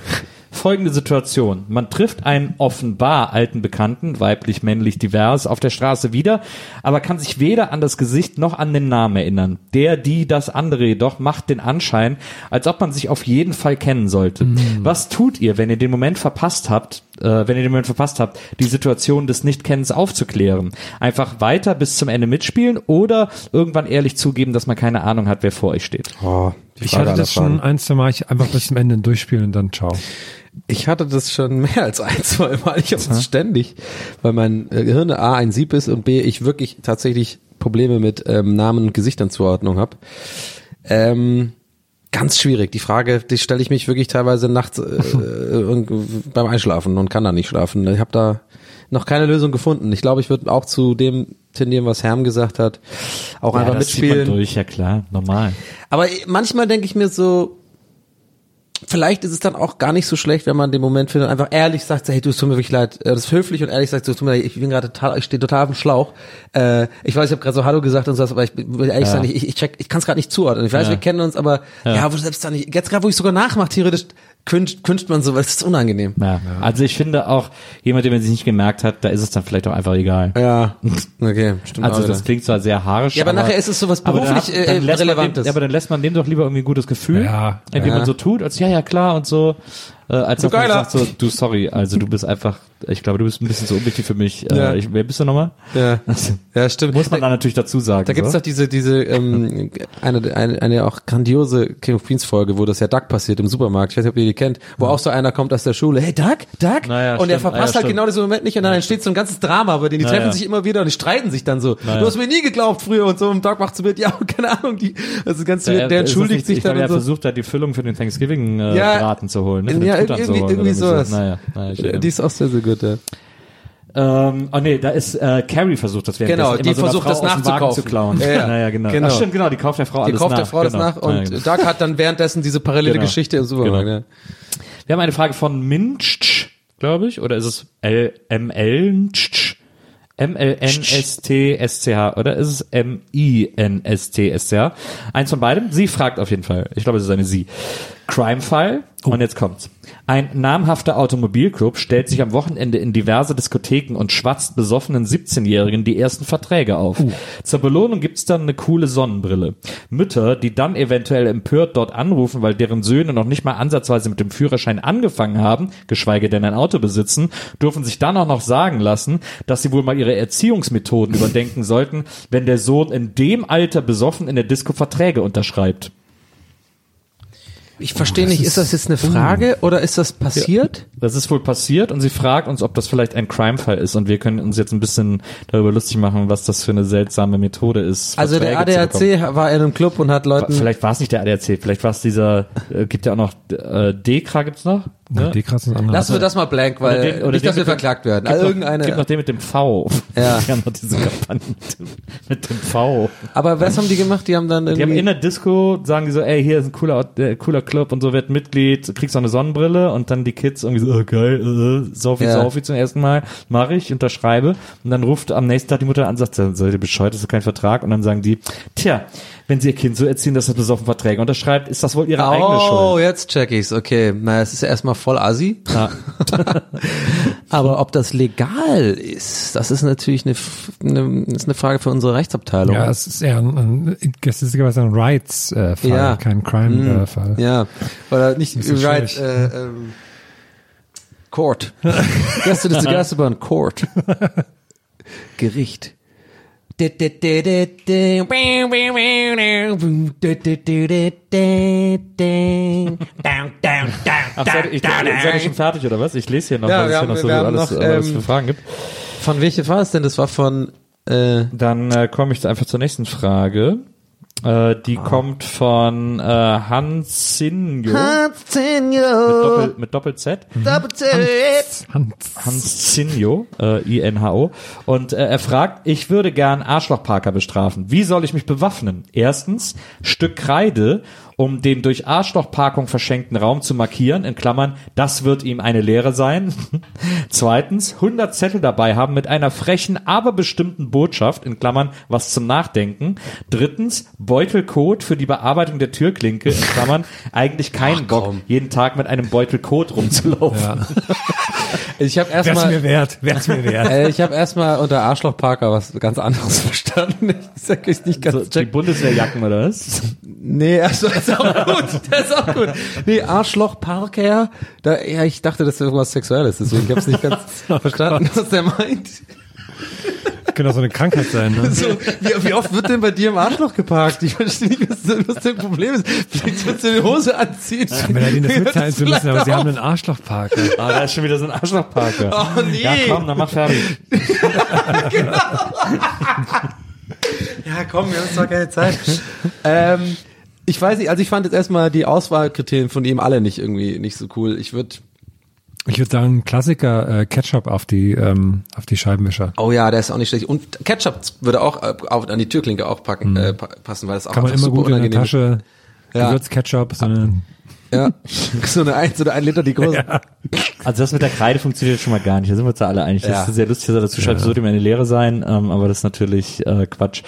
folgende Situation. Man trifft einen offenbar alten Bekannten, weiblich, männlich, divers, auf der Straße wieder, aber kann sich weder an das Gesicht noch an den Namen erinnern. Der, die, das andere jedoch macht den Anschein, als ob man sich auf jeden Fall kennen sollte. Was tut ihr, wenn ihr den Moment verpasst habt, äh, wenn ihr den Moment verpasst habt, die Situation des Nichtkennens aufzuklären? Einfach weiter bis zum Ende mitspielen oder irgendwann ehrlich zugeben, dass man keine Ahnung hat, wer vor euch steht? Oh, Ich hatte das schon ein, zwei Mal, ich einfach bis zum Ende durchspielen und dann ciao. Ich hatte das schon mehr als ein, zwei Mal. Ich habe es ständig, weil mein äh, Gehirn A ein Sieb ist und B ich wirklich tatsächlich Probleme mit ähm, Namen und Gesichternzuordnung habe. Ähm, ganz schwierig. Die Frage, die stelle ich mich wirklich teilweise nachts äh, irgend- beim Einschlafen und kann da nicht schlafen. Ich habe da noch keine Lösung gefunden. Ich glaube, ich würde auch zu dem tendieren, was Herm gesagt hat. Auch einfach das zieht man mitspielen. durch, ja klar, normal. Aber manchmal denke ich mir so, vielleicht ist es dann auch gar nicht so schlecht, wenn man den Moment findet, einfach ehrlich sagt, hey, du, es tut mir wirklich leid. Äh, Das ist höflich und ehrlich sagt, so, es tut mir leid, ich bin gerade total, ich stehe total auf dem Schlauch. Äh, ich weiß, ich habe gerade so Hallo gesagt und so, aber ich will ehrlich Ja. sagen, ich, ich check, ich kann es gerade nicht zuordnen. Ich weiß, Ja. wir kennen uns, aber ja, wo du selbst dann nicht, jetzt gerade, wo ich sogar nachmache, theoretisch, wünscht, wünscht man so, weil es ist unangenehm. Ja. Also ich finde auch, jemand, der man sich nicht gemerkt hat, da ist es dann vielleicht auch einfach egal. Ja, okay, stimmt. Also auch das klingt zwar sehr haarisch. Ja, aber nachher ist es sowas aber dann beruflich äh, lässt man Relevantes. Dem, ja, aber dann lässt man dem doch lieber irgendwie ein gutes Gefühl, Ja. indem Ja. man so tut, als ja, ja, klar und so, äh, als Geiler. sagt so, du, sorry, also du bist einfach, ich glaube, du bist ein bisschen zu unwichtig für mich. Ja. Äh, ich, wer bist du nochmal? ja. ja, stimmt. Muss man da natürlich dazu sagen. Da gibt's so. doch diese, diese, ähm, eine, eine, eine auch grandiose King of Queens Folge, wo das ja Duck passiert im Supermarkt. Ich weiß nicht, ob ihr die kennt, wo auch so einer kommt aus der Schule, hey Duck, Duck? Naja, und er stimmt. verpasst Ah, ja, halt stimmt. genau diesen Moment nicht und dann entsteht so ein ganzes Drama, bei denen die Naja. treffen sich immer wieder und die streiten sich dann so. Naja. Du hast mir nie geglaubt früher und so und Duck macht so mit, ja, keine Ahnung, die, ist ganz, der, er- das entschuldigt sich ich dann glaube, er und so. versucht da die Füllung für den Thanksgiving äh, zu holen. Ne? Irgendwie, irgendwie oder sowas. so. Naja, naja, Die ist auch sehr, sehr gut, ja. Ähm, oh nee, da ist äh, Carrie versucht das währenddessen Genau, immer die so versucht das nachzukaufen. zu klauen. Ja, ja. Naja, genau. Genau. Ach, stimmt, genau, die kauft der Frau Die alles kauft nach. der Frau das genau. nach und Ja, genau. Duck hat dann währenddessen diese parallele Genau. Geschichte im Supermarkt, Genau. ja. Wir haben eine Frage von Minch, glaube ich, oder ist es L M L M L N S T S C H oder ist es M I N S T S C H? Eins von beidem. Sie fragt auf jeden Fall. Ich glaube, es ist eine Sie. Crime-Fall. Und jetzt kommt's. Ein namhafter Automobilclub stellt sich am Wochenende in diverse Diskotheken und schwatzt besoffenen 17-Jährigen die ersten Verträge auf. Zur Belohnung gibt's dann eine coole Sonnenbrille. Mütter, die dann eventuell empört dort anrufen, weil deren Söhne noch nicht mal ansatzweise mit dem Führerschein angefangen haben, geschweige denn ein Auto besitzen, dürfen sich dann auch noch sagen lassen, dass sie wohl mal ihre Erziehungsmethoden überdenken sollten, wenn der Sohn in dem Alter besoffen in der Disco Verträge unterschreibt. Ich verstehe nicht, ist das jetzt eine Frage oder ist das passiert? Das ist wohl passiert und sie fragt uns, ob das vielleicht ein Crime-Fall ist und wir können uns jetzt ein bisschen darüber lustig machen, was das für eine seltsame Methode ist. Also der. ADAC war in einem Club und hat Leuten. Vielleicht war es nicht der ADAC, vielleicht war es dieser, äh, gibt ja auch noch, äh, Dekra gibt's noch? Ne? Die krassen andere. Lassen wir das mal blank, weil Oder den- oder nicht, dass wir verklagt werden. Gibt Also noch, irgendeine. gibt noch den mit dem V. Ja. Die haben noch diese Kampagne mit dem, mit dem V. aber was haben die gemacht? Die haben dann Die haben irgendwie. in der Disco, sagen die so, ey, hier ist ein cooler, äh, cooler Club und so, wird Mitglied, kriegst auch eine Sonnenbrille und dann die Kids irgendwie so, oh, geil, äh, Sophie, Ja. Sophie zum ersten Mal, mache ich, unterschreibe und dann ruft am nächsten Tag die Mutter an sagt, seid ihr bescheuert, das ist kein Vertrag und dann sagen die, tja, wenn sie ihr Kind so erziehen, dass es besoffen Verträge unterschreibt, ist das wohl ihre eigene Oh, Schuld. jetzt check ich's. Okay, na, es ist ja erstmal voll assi. Ja. Aber ob das legal ist, das ist natürlich eine, eine, ist eine Frage für unsere Rechtsabteilung. ja, es ist eher ein, ein, das ist sogar ein Rights-Fall, Ja. kein Crime-Fall. Ja, oder nicht Das right, äh, ähm, Court. Gäste des Geisterbahn Court. Gericht. Ach, seid, ich, seid ihr schon fertig oder was? Ich lese hier noch, Ja, was es hier noch so alles, noch, äh, ähm, für Fragen gibt. Von welche war es denn? Das war von äh, Dann äh, komme ich einfach zur nächsten Frage. Äh, die Ah. kommt von äh, Hans Sinjo mit, Doppel, mit Doppel-Z. Hans. Hans Sinjo, äh, I-N-H-O. Und äh, er fragt, ich würde gern Arschlochparker bestrafen. Wie soll ich mich bewaffnen? Erstens, Stück Kreide, um den durch Arschlochparkung verschenkten Raum zu markieren, in Klammern, das wird ihm eine Lehre sein. Zweitens, 100 Zettel dabei haben mit einer frechen, aber bestimmten Botschaft, in Klammern, was zum Nachdenken. Drittens, Beutelcode für die Bearbeitung der Türklinke, in Klammern, eigentlich keinen Bock, jeden Tag mit einem Beutelcode rumzulaufen. ich habe Wär's erstmal mir wert, wär's mir wert. äh, ich habe erstmal unter Arschloch Parker was ganz anderes verstanden. Ich sag euch nicht ganz So, die Bundeswehrjacken oder was? Nee, also das ist auch gut. Das ist auch gut. Nee, Arschloch Parker. Da, ja, ich dachte, das ist irgendwas Sexuelles, deswegen ich habe es nicht ganz verstanden, was der meint. Könnte auch so eine Krankheit sein, ne? So, wie, wie oft wird denn bei dir im Arschloch geparkt? Ich verstehe nicht, was, was dein Problem ist. Vielleicht sollst du die Hose anziehen. Wenn er denen das mitteilen zu müssen, aber sie haben einen Arschlochparker. Ah, da ist schon wieder so ein Arschlochparker. Oh nee. Ja, komm, dann mach fertig. Ja, komm, wir haben zwar keine Zeit. ähm, ich weiß nicht, also ich fand jetzt erstmal die Auswahlkriterien von ihm alle nicht irgendwie nicht so cool. Ich würde Ich würde sagen, Klassiker, äh, Ketchup auf die, ähm, auf die Scheibenwischer. Oh ja, der ist auch nicht schlecht. Und Ketchup würde auch äh, auf, an die Türklinke auch packen, äh, pa passen, weil das auch Kann man immer super gut in der. Tasche, Ja. Gewürzketchup, so eine, Ja, so eine eins oder ein Liter die große. Also das mit der Kreide funktioniert schon mal gar nicht. Da sind wir uns ja alle einig. Das Ja. ist sehr lustig, dass er dazu schreibt, es sollte mir eine Lehre sein, ähm, aber das ist natürlich äh, Quatsch.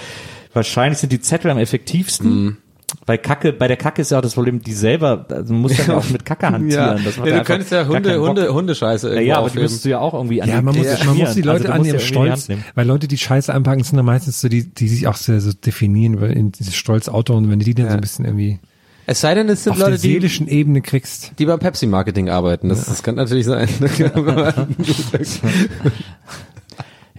Wahrscheinlich sind die Zettel am effektivsten. Mhm. Bei Kacke, bei der Kacke ist ja auch das Problem, die selber, also man muss ja auch mit Kacke hantieren. Ja, Das ja du könntest ja Hunde. Hunde, Hundescheiße Ja, irgendwo ja, aber die aufheben. müsstest du ja auch irgendwie an Ja, die man muss, Zettel man muss die schmieren. Leute Also an ihrem ja irgendwie die Stolz, nehmen. weil Leute, die Scheiße anpacken, sind dann meistens so die, die sich auch sehr so definieren, weil in dieses Stolzauto und wenn du die dann so ein bisschen irgendwie Es sei denn, es sind auf der Leute, die, seelischen Ebene kriegst. die beim Pepsi-Marketing arbeiten. Das, das kann natürlich sein.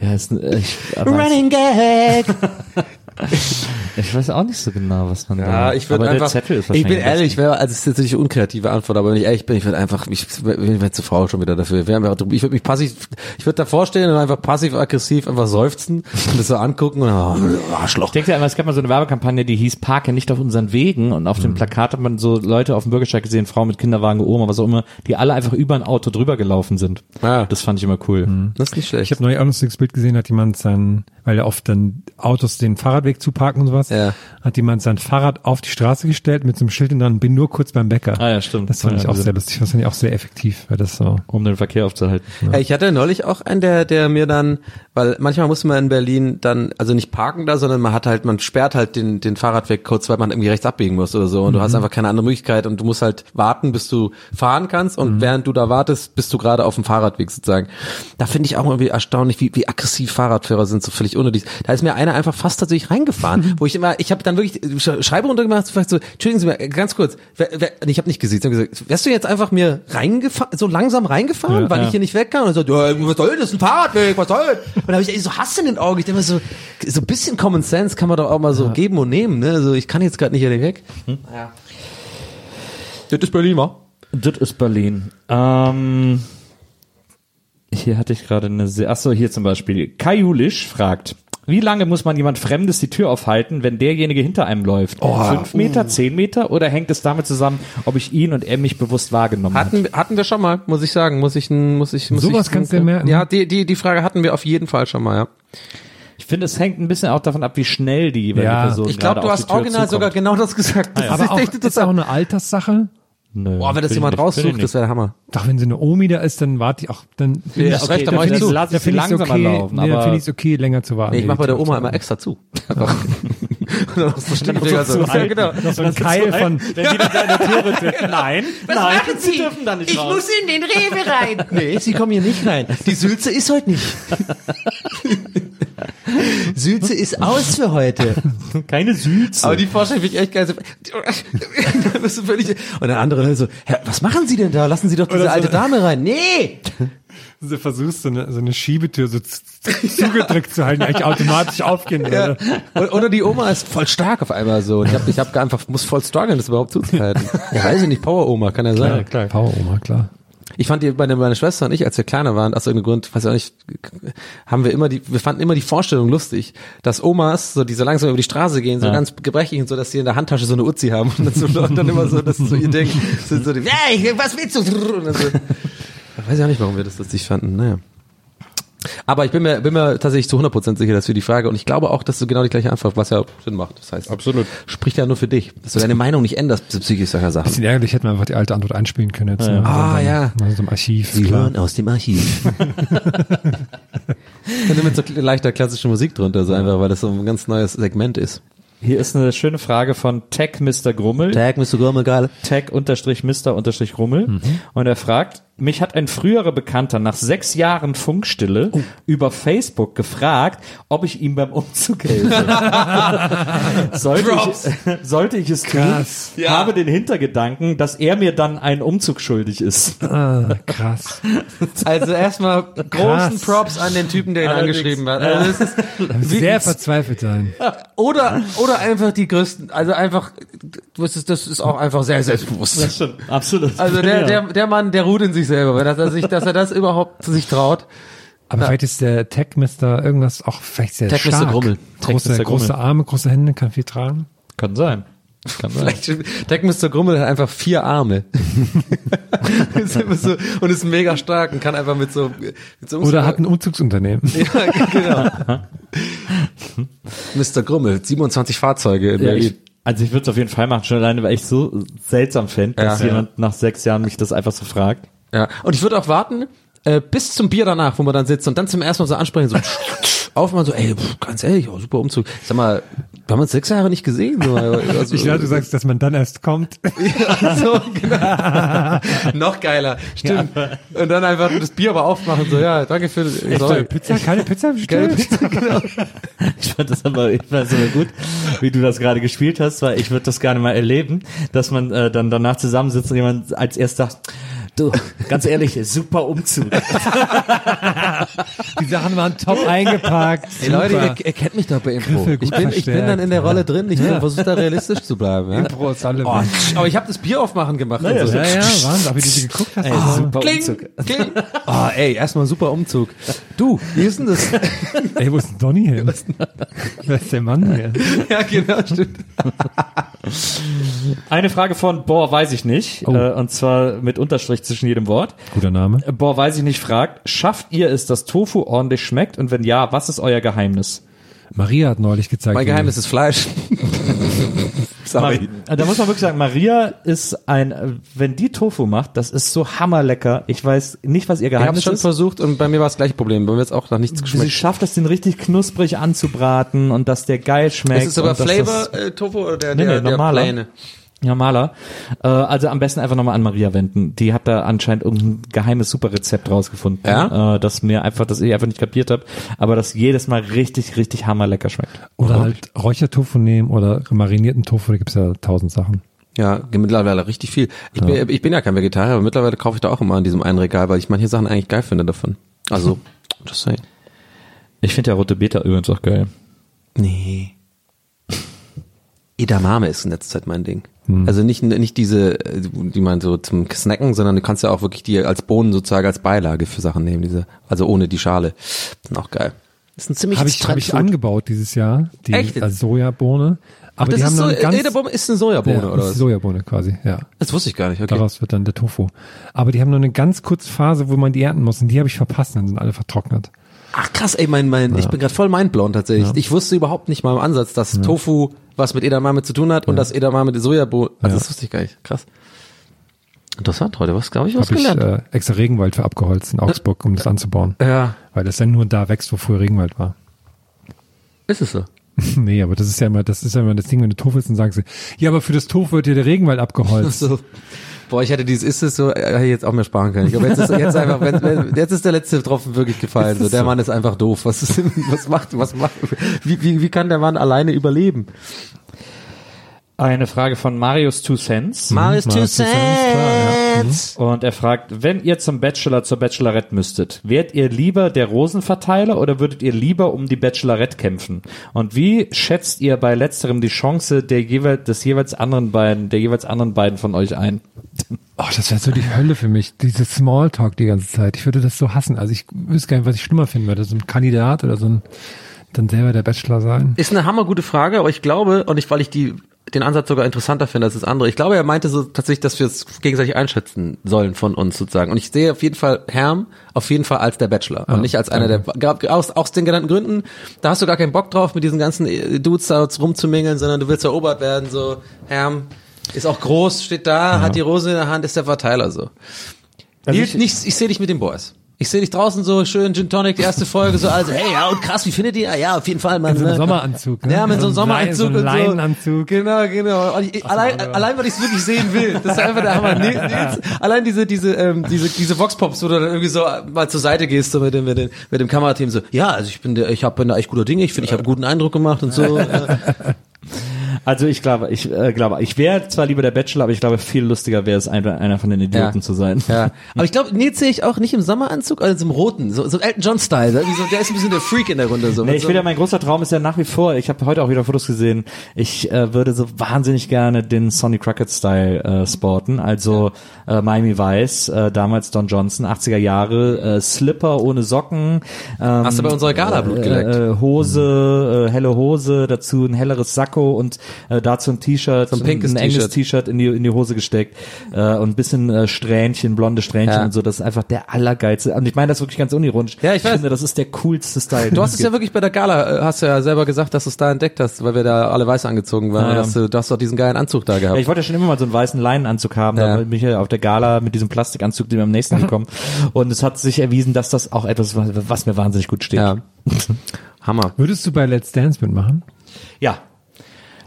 Ja, ist, äh, ich, aber Gag. ich weiß auch nicht so genau, was man Ja, da. ich würde aber einfach. Der Zettel ist ich bin ehrlich, wäre also es ist natürlich eine unkreative Antwort, aber wenn ich ehrlich bin, ich würde einfach, ich bin zu faul schon wieder dafür. Ich würde mich passiv, ich würde davor stehen und einfach passiv-aggressiv einfach seufzen und das so angucken und oh, Arschloch. Ich denke ja immer, es gab mal so eine Werbekampagne, die hieß Parke nicht auf unseren Wegen und auf Mhm. dem Plakat hat man so Leute auf dem Bürgersteig gesehen, Frauen mit Kinderwagen, Oma, was auch immer, die alle einfach über ein Auto drüber gelaufen sind. Ja. Das fand ich immer cool. Das ist nicht schlecht. Ich habe neulich auch noch so ein Bild gesehen, hat jemand sein, weil er oft dann Autos den Fahrradweg zuparken und sowas, Ja. hat jemand sein Fahrrad auf die Straße gestellt mit so einem Schild und dann bin nur kurz beim Bäcker. Ah ja, stimmt. Das fand Ja, ich auch diese- sehr lustig, das fand ich auch sehr effektiv, weil das so. Um den Verkehr aufzuhalten. Ja, ich hatte neulich auch einen, der, der mir dann, weil manchmal muss man in Berlin dann, also nicht parken da, sondern man hat halt, man sperrt halt den, den Fahrradweg kurz, weil man irgendwie rechts abbiegen muss oder so und du hast einfach keine andere Möglichkeit und du musst halt warten, bis du fahren kannst und während du da wartest, bist du gerade auf dem Fahrradweg sozusagen. Da finde ich auch irgendwie erstaunlich, wie, wie aggressiv Fahrradfahrer sind, so völlig unnötig. Da ist mir einer einfach fast tatsächlich reingefahren, wo ich immer, ich habe dann wirklich Sch- Scheibe runtergemacht, vielleicht so, entschuldigen Sie mir, ganz kurz, wer, wer, ich habe nicht gesehen, ich hab gesagt, wärst du jetzt einfach mir reingefahren, so langsam reingefahren, Ja, weil ja. ich hier nicht weg kann? Und so, ja, was soll das, ein Fahrradweg, was soll? Und da habe ich ey, so Hass in den Augen, ich denke so, so ein bisschen Common Sense kann man doch auch mal so geben und nehmen, ne? Also ich kann jetzt gerade nicht hier weg. Ja. Das ist Berlin, wa? Das ist Berlin. Ähm, hier hatte ich gerade eine sehr, achso, hier zum Beispiel. Kai Julisch fragt, wie lange muss man jemand Fremdes die Tür aufhalten, wenn derjenige hinter einem läuft? Fünf Meter, zehn Meter oder hängt es damit zusammen, ob ich ihn und er mich bewusst wahrgenommen hat? Hatten, hatten wir schon mal, muss ich sagen, muss ich, muss ich, muss Sowas ich, kannst du merken. Ja, die, die, die Frage hatten wir auf jeden Fall schon mal, ja. Ich finde, es hängt ein bisschen auch davon ab, wie schnell die jeweilige Ja. Person Ich glaube, du hast original sogar zukommt. genau das gesagt. Das Aber ist auch, echt ist auch eine Alterssache. Nö, Boah, wenn das ich jemand nicht, ich raussucht, das wäre der Hammer. Doch, wenn so eine Omi da ist, dann warte ich auch, dann Ja, ich- da dann ich find zu. lass ich sie finde ich es langsamer okay, laufen, nee, da aber finde ich es okay, länger zu warten. Nee, ich mache bei der Oma immer extra zu. Dann hast du Stiefdinger so. so Ja, genau. Noch so ein Keil von, Wenn die da in der Tür rüttelt. Nein, nein, machen Sie? dürfen da nicht raus. in den Rewe rein. Nee, sie kommen hier nicht rein. Die Sülze ist heute nicht. Sülze ist aus für heute. Keine Süße. Aber die Vorstellung finde ich echt geil. So, Da bist du völlig- Und der andere so, was machen Sie denn da? Lassen Sie doch diese alte Dame rein. Nee! du versuchst, so eine, so eine Schiebetür so zugedrückt zu halten, die eigentlich automatisch aufgehen würde. Oder, oder die Oma ist voll stark auf einmal so. Und ich habe ich hab einfach, muss voll strugglen, das überhaupt zuzuhalten. Ja, weiß ich nicht, Power-Oma, kann ja sein. klar. Power-Oma, klar. Ich fand die, meine, meine Schwester und ich, als wir kleiner waren, aus irgendeinem Grund, weiß ich auch nicht, haben wir immer die, wir fanden immer die Vorstellung lustig, dass Omas, so die so langsam über die Straße gehen, so ganz gebrechlich und so, dass sie in der Handtasche so eine Uzi haben und dann, so, und dann immer so, das ist so ihr Ding. So, so die, hey, was willst du? Und dann so, ich weiß ja nicht, warum wir das lustig fanden, naja. Aber ich bin mir, bin mir tatsächlich zu 100% sicher, dass wir die Frage, und ich glaube auch, dass du genau die gleiche Antwort, was ja Sinn macht. Das heißt, Absolut. spricht ja nur für dich, dass du deine Meinung nicht änderst zu psychisch solcher Sachen. Bisschen ärgerlich, hätten wir einfach die alte Antwort einspielen können jetzt. ne? Ah, Also, ja. Also im Archiv. Sie klar. hören aus dem Archiv. Und mit so leichter klassischer Musik drunter, so einfach, weil das so ein ganz neues Segment ist. Hier ist eine schöne Frage von Tech Mr. Grummel. Tag, Mr. Gurmel, geil. Tech unterstrich Mr. unterstrich Grummel. Und er fragt, mich hat ein früherer Bekannter nach sechs Jahren Funkstille über Facebook gefragt, ob ich ihm beim Umzug helfe. sollte, ich, sollte ich es tun, Krass. habe den Hintergedanken, dass er mir dann einen Umzug schuldig ist. Ah, krass. Also erstmal großen Krass. Props an den Typen, der ihn Allerdings. angeschrieben hat. Also das ist, wie- Sehr verzweifelt sein. oder, oder einfach die größten, also einfach, das ist, das ist auch einfach sehr selbstbewusst. stimmt, absolut. Also der, der, der Mann, der ruht in sich selber, dass er sich, dass er das überhaupt zu sich traut. Aber vielleicht ist der Tech-Mister irgendwas auch vielleicht sehr Tech Mr. stark. Grummel. Große, Tech Mr. große Grummel. Arme, große Hände, kann viel tragen. Kann sein. Kann sein. Vielleicht, Tech Mr. Grummel hat einfach vier Arme. ist immer so, und ist mega stark und kann einfach mit so, mit so Oder hat ein Umzugsunternehmen. Ja, genau. Mr. Grummel, 27 Fahrzeuge in Ja, Berlin. ich, also ich würde es auf jeden Fall machen, schon alleine, weil ich so seltsam fände, dass Ja. jemand nach sechs Jahren mich das einfach so fragt. Ja. Und ich würde auch warten, äh, bis zum Bier danach, wo man dann sitzt und dann zum ersten Mal so ansprechen, so aufmachen, so, ey, pff, ganz ehrlich, oh, super Umzug. Sag mal, wir haben uns sechs Jahre nicht gesehen. So, also, Ich dachte, du sagst, dass man dann erst kommt. so, genau. Noch geiler, stimmt. Und dann einfach das Bier aber aufmachen, so, ja, danke für, sorry. Pizza, keine Pizza Geile bestellt? Pizza, genau. Ich fand das aber, ich fand das aber gut, wie du das gerade gespielt hast, weil ich würde das gerne mal erleben, dass man äh, dann danach zusammensitzt und jemand als erst sagt, du, ganz ehrlich, super Umzug. Die Sachen waren top eingepackt. Ey Leute, ihr, ihr kennt mich doch bei Impro. Ich bin, ich bin dann in der Rolle drin, ich bin versuche da realistisch zu bleiben. Ja? Impro ist alle. Oh, aber ich habe das Bier aufmachen gemacht. und so. ja, ja, Wahnsinn. Aber wie du sie geguckt hast. Ey, ah, super Kling, Umzug. kling. Oh, ey, erstmal super Umzug. Du, wie ist denn das? Ey, wo ist denn Donny hin? Wer ist der Mann hier? ja, genau, stimmt. Eine Frage von, boah, weiß ich nicht, Oh. äh, und zwar mit Unterstrich zwischen jedem Wort. Guter Name. Boah, weiß ich nicht, fragt, schafft ihr es, dass Tofu ordentlich schmeckt und wenn ja, was ist euer Geheimnis? Maria hat neulich gezeigt. Mein Geheimnis ist Fleisch. Sorry. Da muss man wirklich sagen, Maria ist ein, wenn die Tofu macht, das ist so hammerlecker. Ich weiß nicht, was ihr Ich habe Geheimnis schon ist. versucht und bei mir war das gleiche Problem. Bei mir hat auch noch nichts Sie geschmeckt. schafft es, den richtig knusprig anzubraten und dass der geil schmeckt. Ist es aber und dass Flavor das- äh, Tofu oder der, Nee, der, nee, der normaler. Pläne? Ja, Maler. Äh, also am besten einfach nochmal an Maria wenden. Die hat da anscheinend irgendein geheimes Superrezept rausgefunden, Ja? äh, das mir einfach, das ich einfach nicht kapiert habe, aber das jedes Mal richtig, richtig hammerlecker schmeckt. Oder halt Räuchertofu nehmen oder marinierten Tofu, da gibt's ja tausend Sachen. Ja, mittlerweile richtig viel. Ich, bin, ich bin ja kein Vegetarier, aber mittlerweile kaufe ich da auch immer an diesem einen Regal, weil ich manche Sachen eigentlich geil finde davon. Also, just saying. Ich finde ja rote Beta übrigens auch geil. Nee. Edamame ist in letzter Zeit mein Ding. Also nicht, nicht diese, die man so zum Snacken, sondern du kannst ja auch wirklich die als Bohnen sozusagen als Beilage für Sachen nehmen, diese, also ohne die Schale. Sind auch geil. Das ist ein ziemlich Habe ich, hab ich angebaut dieses Jahr. Die Echt als Sojabohne. Aber das die ist haben so, noch eine ganz, ist eine Sojabohne, ja, oder ist was? Sojabohne quasi, ja. Das wusste ich gar nicht, okay. Daraus wird dann der Tofu. Aber die haben nur eine ganz kurze Phase, wo man die ernten muss und die habe ich verpasst, dann sind alle vertrocknet. Ach krass, ey, mein, mein, ich bin gerade voll mindblown tatsächlich. Ich wusste überhaupt nicht mal im Ansatz, dass Tofu was mit Edamame zu tun hat und dass Edamame die Sojabohne, also Ja. das wusste ich gar nicht. Krass. Interessant heute, was glaube ich, was ich gelernt. äh, extra Regenwald für abgeholzt in Augsburg, um das anzubauen. ja, Weil das dann nur da wächst, wo früher Regenwald war. ist es so. nee, aber das ist ja immer, das ist ja immer das Ding, wenn du Tofu isst, dann sagen sie, ja, aber für das Tofu wird dir der Regenwald abgeholzt. So. Boah, ich hätte dieses ist es so, äh, hätte ich jetzt auch mehr sparen können. Ich glaube, jetzt ist jetzt einfach, wenn, jetzt ist der letzte Tropfen wirklich gefallen. So, der Mann ist einfach doof. Was ist was macht, was macht, wie, wie, wie kann der Mann alleine überleben? Eine Frage von Marius Two Cents. Marius Two Marius Two Cents, klar, Cents. Und er fragt, wenn ihr zum Bachelor, zur Bachelorette müsstet, wärt ihr lieber der Rosenverteiler oder würdet ihr lieber um die Bachelorette kämpfen? Und wie schätzt ihr bei letzterem die Chance der jeweils, des jeweils anderen beiden, der jeweils anderen beiden von euch ein? Oh, das wäre so die Hölle für mich. Dieses Smalltalk die ganze Zeit. Ich würde das so hassen. Also ich wüsste gar nicht, was ich schlimmer finden würde. So ein Kandidat oder so ein, dann selber der Bachelor sein. Ist eine hammergute Frage, aber ich glaube, und nicht, weil ich die, den Ansatz sogar interessanter finde als das andere. Ich glaube, er meinte so tatsächlich, dass wir es gegenseitig einschätzen sollen von uns sozusagen. Und ich sehe auf jeden Fall Herm auf jeden Fall als der Bachelor und nicht als einer der, gab- aus, aus den genannten Gründen, da hast du gar keinen Bock drauf, mit diesen ganzen äh, Dudes da rumzumingeln, sondern du willst erobert werden, so, Herm ist auch groß, steht da, hat die Rose in der Hand, ist der Verteiler, so. Also Nils, ich- nicht, ich sehe dich mit den Boys. Ich sehe dich draußen so schön Gin Tonic, die erste Folge so, also hey, ja und krass, wie findet ihr? Ja, auf jeden Fall, Mann. In so einem ne? Sommeranzug. Ne? Ja, mit so einem Lein- Sommeranzug so einem und so. Leinenanzug. Genau, genau. Und ich, allein, allein, weil ich es wirklich sehen will. Das ist einfach der Hammer. Nee, nee, allein diese, diese, ähm, diese, diese Vox-Pops, wo du dann irgendwie so mal zur Seite gehst, so mit dem, mit dem, mit dem Kamerateam so, ja, also ich bin der, ich hab, bin da echt guter Dinge, ich finde, ich habe guten Eindruck gemacht und so. Äh, Also ich glaube, ich äh, glaube, ich wäre zwar lieber der Bachelor, aber ich glaube, viel lustiger wäre es, einer, einer von den Idioten Ja. zu sein. ja. Aber ich glaube, Nils sehe ich auch nicht im Sommeranzug, also im roten, so, so Elton John-Style. So, der ist ein bisschen der Freak in der Runde. So, Nee, ich so, will ja, mein großer Traum ist ja nach wie vor, ich habe heute auch wieder Fotos gesehen, ich äh, würde so wahnsinnig gerne den Sonny Crockett-Style äh, sporten, also äh, Miami Vice, äh, damals Don Johnson, 80er Jahre, äh, Slipper ohne Socken. Ähm, Hast du bei unserer Gala Blut geleckt? Äh, Hose, äh, helle Hose, dazu ein helleres Sakko und äh, dazu ein T-Shirt, So ein pinkes ein enges T-Shirt. In die, in die Hose gesteckt äh, und ein bisschen äh, Strähnchen, blonde Strähnchen Ja. und so, das ist einfach der allergeilste. Und ich meine das wirklich ganz unironisch. Ja, ich weiß. finde, das ist der coolste Style. den Du hast es ja wirklich bei der Gala, äh, hast du ja selber gesagt, dass du es da entdeckt hast, weil wir da alle weiß angezogen waren. Ah, ja. dass du, du hast doch diesen geilen Anzug da Ja, gehabt. ich wollte ja schon immer mal so einen weißen Leinenanzug haben, Ja. da bin ich ja auf der Gala mit diesem Plastikanzug, dem am nächsten gekommen. Und es hat sich erwiesen, dass das auch etwas, was, was mir wahnsinnig gut steht. ja. Hammer. Würdest du bei Let's Dance mitmachen? Ja.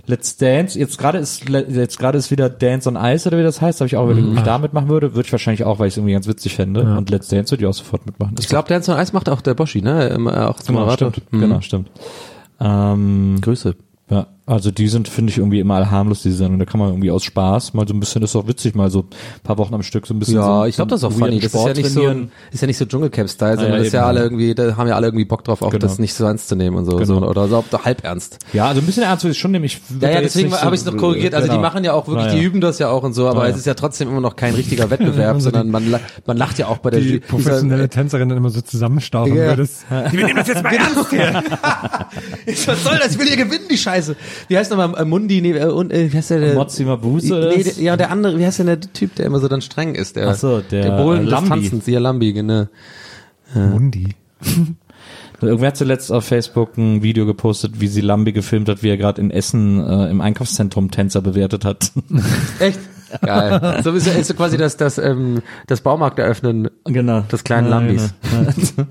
Let's Dance, jetzt gerade ist jetzt gerade ist wieder Dance on Ice oder wie das heißt, habe ich auch überlegt, ob ich da mitmachen würde, würde ich wahrscheinlich auch, weil ich es irgendwie ganz witzig fände und Let's Dance würde ich auch sofort mitmachen. Ich glaube, Dance on Ice macht auch der Boschi, ne? Auch zum genau, Moderator. stimmt. Mhm. Genau, stimmt. Ähm, Grüße. Ja, also die sind, finde ich, irgendwie immer harmlos, diese Sendung. Da kann man irgendwie aus Spaß mal so ein bisschen, ist auch witzig, mal so ein paar Wochen am Stück so ein bisschen. Ja, so, ich glaube, das ist auch so funny. Das ist ja Sport nicht so, trainieren. ist ja nicht so Dschungelcamp-Style, sondern ja, das ist ja alle irgendwie, da haben ja alle irgendwie Bock drauf, auch Genau. das nicht so ernst zu nehmen und so, Genau. so oder so auch halb ernst. Ja, also ein bisschen ernst würde ich schon nehmen. Ich Ja, ja, deswegen habe ich es noch korrigiert. Also die machen ja auch wirklich, die üben das ja auch und so, aber es ist ja trotzdem immer noch kein richiger Wettbewerb, Also die- sondern man, la- man lacht ja auch bei der Die professionelle Tänzerin dann immer so zusammenstauchen Ja. würdest. Wir nehmen das jetzt mal ernst hier. Was soll das? Ich will hier gewinnen, die Scheiße. Wie heißt nochmal äh, Mundi, nee, äh, und, äh, wie heißt der? der Mozzi Mabuse oder nee, was? der, ja, der andere, wie heißt denn der Typ, der immer so dann streng ist? Der, Ach so, der, der Bohlen äh, des Lambi. Tanzens, ja, Lambi, genau. Mundi. Irgendwer hat zuletzt auf Facebook ein Video gepostet, wie sie Lambi gefilmt hat, wie er gerade in Essen äh, im Einkaufszentrum Tänzer bewertet hat. Echt? Geil. So ist, ja- ist so quasi das, das, ähm, das Baumarkt eröffnen. genau. Des kleinen Lambis. Ja,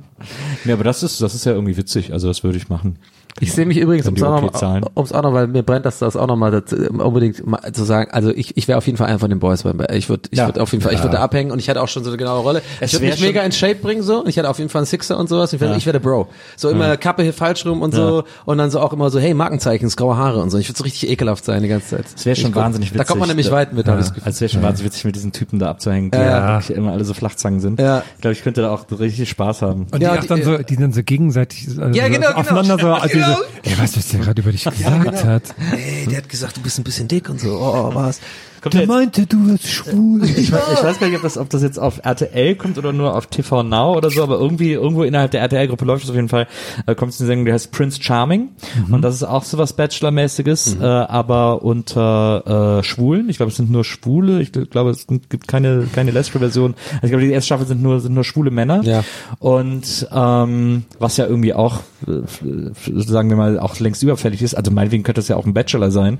ja, aber das ist, das ist ja irgendwie witzig. Also das würde ich machen. Ich sehe mich übrigens, um es auch, okay noch, zahlen. um's auch noch, weil mir brennt das, das auch noch mal dazu, unbedingt mal zu sagen, also ich, ich wäre auf jeden Fall einer von den Boys, ich würde, ich Ja. würde auf jeden Fall, ich würde da abhängen und ich hatte auch schon so eine genaue Rolle. Es ich würde wär mich mega in Shape bringen so, und ich hatte auf jeden Fall einen Sixer und sowas, ich wäre, ich wäre der Bro. So immer Kappe hier falsch rum und so und dann so auch immer so, hey, Markenzeichen, graue Haare und so. Ich würde so richtig ekelhaft sein die ganze Zeit. Das wäre schon Ich wahnsinnig witzig. Da kommt man nämlich Da- weit mit, habe ich das Gefühl. Also es wäre schon wahnsinnig witzig, mit diesen Typen da abzuhängen, die Ja. ja. immer alle so Flachzangen sind. Ja. Ich glaube, ich könnte da auch richtig Spaß haben. Und Ja, die, die- dann so, die dann so gegenseitig also Ja, so genau, genau. aufeinander so, also Genau. diese, ey, weißt du, was der gerade über dich gesagt hat? Hey, der hat gesagt, du bist ein bisschen dick und so. Oh, was? Kommt der jetzt, meinte, du wirst schwul. ich, weiß, ich weiß gar nicht, ob das, ob das jetzt auf RTL kommt oder nur auf TV Now oder so, aber irgendwie irgendwo innerhalb der RTL-Gruppe läuft es auf jeden Fall. Äh, kommt es eine Sendung, die heißt Prince Charming und das ist auch so was Bachelor-mäßiges, äh, aber unter äh, Schwulen. Ich glaube, es sind nur Schwule. Ich glaube, es gibt keine keine lesbische Version. Also ich glaube, die erste Staffel sind nur sind nur schwule Männer. Ja. Und ähm, was ja irgendwie auch, sagen wir mal, auch längst überfällig ist. Also meinetwegen könnte es ja auch ein Bachelor sein.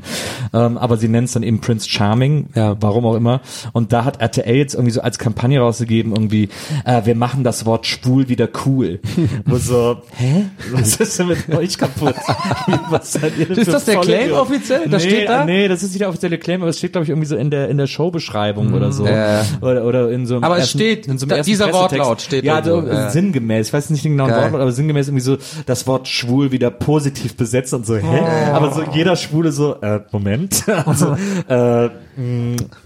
Ähm, aber sie nennen es dann eben Prince Charming. Ja. Warum auch immer. Und da hat RTL jetzt irgendwie so als Kampagne rausgegeben, irgendwie, äh, wir machen das Wort schwul wieder cool. Wo so, hä? Was ist denn mit euch kaputt? Was seid ihr denn Ist das der Claim Idioten? offiziell? Das nee, steht da? Nee, das ist nicht der offizielle Claim, aber es steht, glaube ich, irgendwie so in der, in der Showbeschreibung oder so. Ja. Oder, oder in so einem Aber es ersten, steht, in so einem da- dieser Pressetext. Wortlaut steht Ja, so, irgendwo, ja. sinngemäß. Ich weiß nicht den genauen. Wortlaut, aber sinngemäß irgendwie so, das Wort schwul wieder positiv besetzt und so, hä? Aber so jeder Schwule so, äh, Moment, also, äh,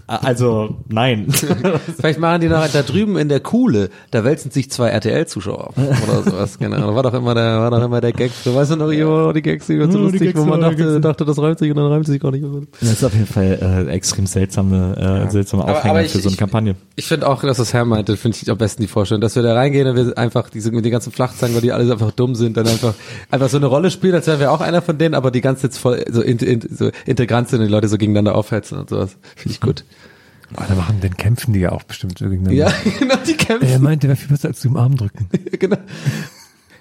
also nein. Vielleicht machen die noch da drüben in der Kuhle, da wälzen sich zwei RTL-Zuschauer auf oder sowas. Ahnung. War doch immer der, war doch immer der Gag. Du weißt doch noch, immer die Gags, die waren so Ja, lustig, Gags wo man waren dachte, dachte, das reimt sich und dann reimt sich gar nicht. Das ist auf jeden Fall äh, extrem seltsame, äh, seltsame Aber- Aufhänger aber ich- für so eine ich- Kampagne. Ich finde auch, dass das Herr meinte, finde ich am besten die Vorstellung, dass wir da reingehen und wir einfach diese mit den ganzen Flachzangen, weil die alle einfach dumm sind, dann einfach einfach so eine Rolle spielen, als wären wir auch einer von denen, aber die ganze jetzt voll so, in, in, so integrant sind und die Leute so gegeneinander aufhetzen und sowas. Finde ich gut. Oh, da machen, dann kämpfen die ja auch bestimmt gegeneinander. Ja, genau, die kämpfen. Er meinte, wäre viel besser als du im Arm drücken. genau.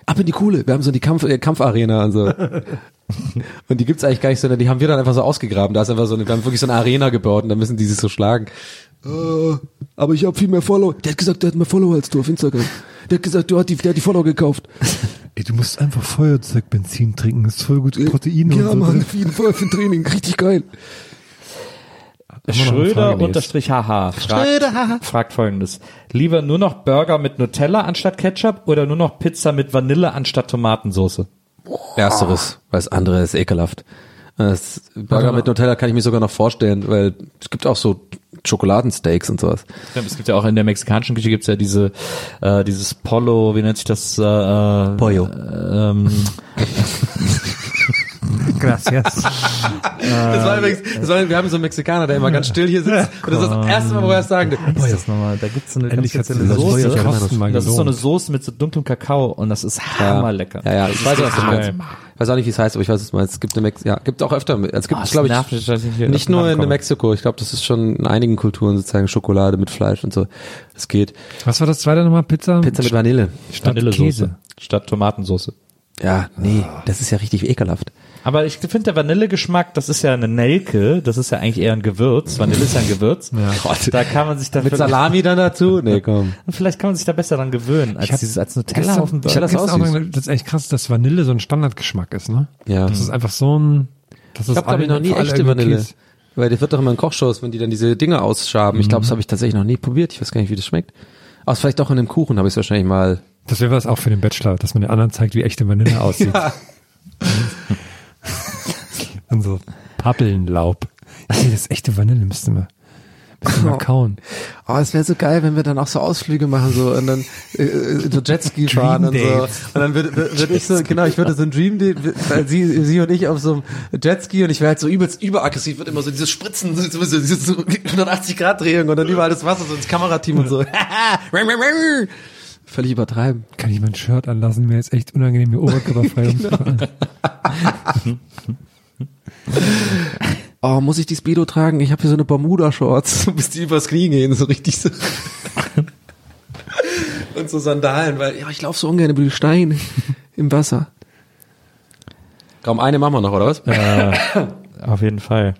Ab in die Kuhle. Wir haben so die Kampf, äh, Kampfarena und so. und die gibt's eigentlich gar nicht, sondern die haben wir dann einfach so ausgegraben. Da ist einfach so eine, wir haben wirklich so eine Arena gebaut und da müssen die sich so schlagen. Äh, aber ich habe viel mehr Follower. Der hat gesagt, der hat mehr Follower als du auf Instagram. Der hat gesagt, du hat die, der hat die Follower gekauft. Ey, du musst einfach Feuerzeugbenzin trinken, das ist voll gut Proteine Ja, und so. Mann, viel Feuer für ein Training. Richtig geil. Schröder unterstrich haha fragt, Schröder, haha. fragt folgendes. Lieber nur noch Burger mit Nutella anstatt Ketchup oder nur noch Pizza mit Vanille anstatt Tomatensauce? Ersteres, weil das andere ist ekelhaft. Das Burger mit Nutella kann ich mir sogar noch vorstellen, weil es gibt auch so Schokoladensteaks und sowas. Es gibt ja auch in der mexikanischen Küche gibt's ja diese äh, dieses Polo, wie nennt sich das? Äh, äh, Pollo. Ähm, Gracias. Das war übrigens, das war, wir haben so einen Mexikaner, der immer ganz still hier sitzt. Und das ist das erste Mal, wo er es sagen ist das nochmal? Da gibt's so eine Endlich ganz spezielle das Soße. Mal Das ist so eine. Soße mit so dunklem Kakao und das ist hammerlecker. Ja, ja, ich weiß, was du meinst. Ich weiß auch nicht, wie es heißt, aber ich weiß, was du meinst. Es gibt eine Mex ja, gibt auch öfter, es gibt, Oh, es glaube ich, dass ich nicht nur in. Mexiko. Ich glaube, das ist schon in einigen Kulturen sozusagen Schokolade mit Fleisch und so. Es geht. Was war das zweite nochmal? Pizza? Pizza mit Vanille. statt Vanillesoße Käse. statt Tomatensauce. Ja, nee, das ist ja richtig ekelhaft. Aber ich finde der Vanillegeschmack, das ist ja eine Nelke, das ist ja eigentlich eher ein Gewürz. Vanille ist ja ein Gewürz. Gott. Da kann man sich da Mit Salami dann dazu? Nee, komm. Vielleicht kann man sich da besser dran gewöhnen, als hab dieses als Nutella Gestern- auf dem Burger. das auch das ist echt krass, dass Vanille so ein Standardgeschmack ist, ne? Ja. Das ist einfach so ein, das ist Ich habe, glaube ich, noch nie echte Vanille. Weil das wird doch immer in Kochshows, wenn die dann diese Dinge ausschaben. Ich glaube, das habe ich tatsächlich noch nie probiert. Ich weiß gar nicht, wie das schmeckt. Aus vielleicht auch in einem Kuchen habe ich es wahrscheinlich mal. Das wäre was auch für den Bachelor, dass man den anderen zeigt, wie echte Vanille aussieht. Und so Pappelnlaub. Das ist echte Vanille, müssten wir, müssten wir mal kauen. Oh, es wäre so geil, wenn wir dann auch so Ausflüge machen so und dann äh, äh, so Jetski fahren und so. Und dann würde würd, würd ich so, genau, ich würde so ein Dream Date, weil sie, sie und ich auf so einem Jetski und ich wäre halt so übelst überaggressiv, wird immer so dieses Spritzen, so, so, so, diese so 180 Grad Drehung und dann überall das Wasser so ins Kamerateam und so. Völlig übertreiben. Kann ich mein Shirt anlassen? Mir ist echt unangenehm, mir oberkörperfrei umzufahren. Oh, muss ich die Speedo tragen? Ich habe hier so eine Bermuda-Shorts, bis die übers Knie gehen, so richtig so. Und so Sandalen, weil ja, ich laufe so ungern über die Steine im Wasser. Kaum eine machen wir noch, oder was? Äh, auf jeden Fall.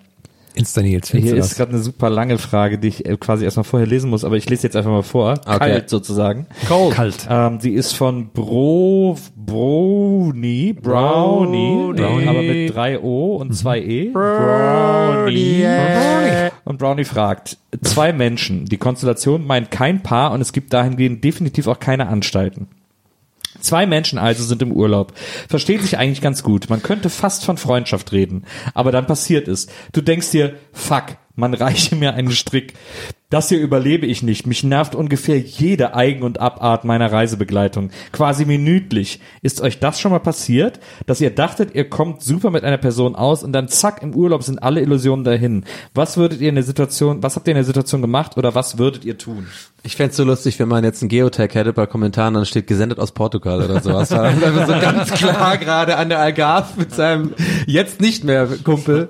Insta Nils, Hier ist gerade eine super lange Frage, die ich äh, quasi erstmal vorher lesen muss, aber ich lese jetzt einfach mal vor. Okay. Kalt sozusagen. Cold. Kalt. Ähm, die ist von Bro, Brownie, Brownie, Brownie. aber mit drei O und zwei E. Brownie. Und Brownie fragt, zwei Menschen, die Konstellation meint kein Paar und es gibt dahingehend definitiv auch keine Anstalten. Zwei Menschen also sind im Urlaub, verstehen sich eigentlich ganz gut, man könnte fast von Freundschaft reden, aber dann passiert es. Du denkst dir, fuck, man reiche mir einen Strick. Das hier überlebe ich nicht. Mich nervt ungefähr jede Eigen- und Abart meiner Reisebegleitung. Quasi minütlich. Ist euch das schon mal passiert, dass ihr dachtet, ihr kommt super mit einer Person aus und dann zack, im Urlaub sind alle Illusionen dahin. Was würdet ihr in der Situation, was habt ihr in der Situation gemacht oder was würdet ihr tun? Ich fänd's so lustig, wenn man jetzt einen Geotag hätte bei Kommentaren, dann steht gesendet aus Portugal oder sowas. Einfach so ganz klar gerade an der Algarve mit seinem jetzt nicht mehr Kumpel.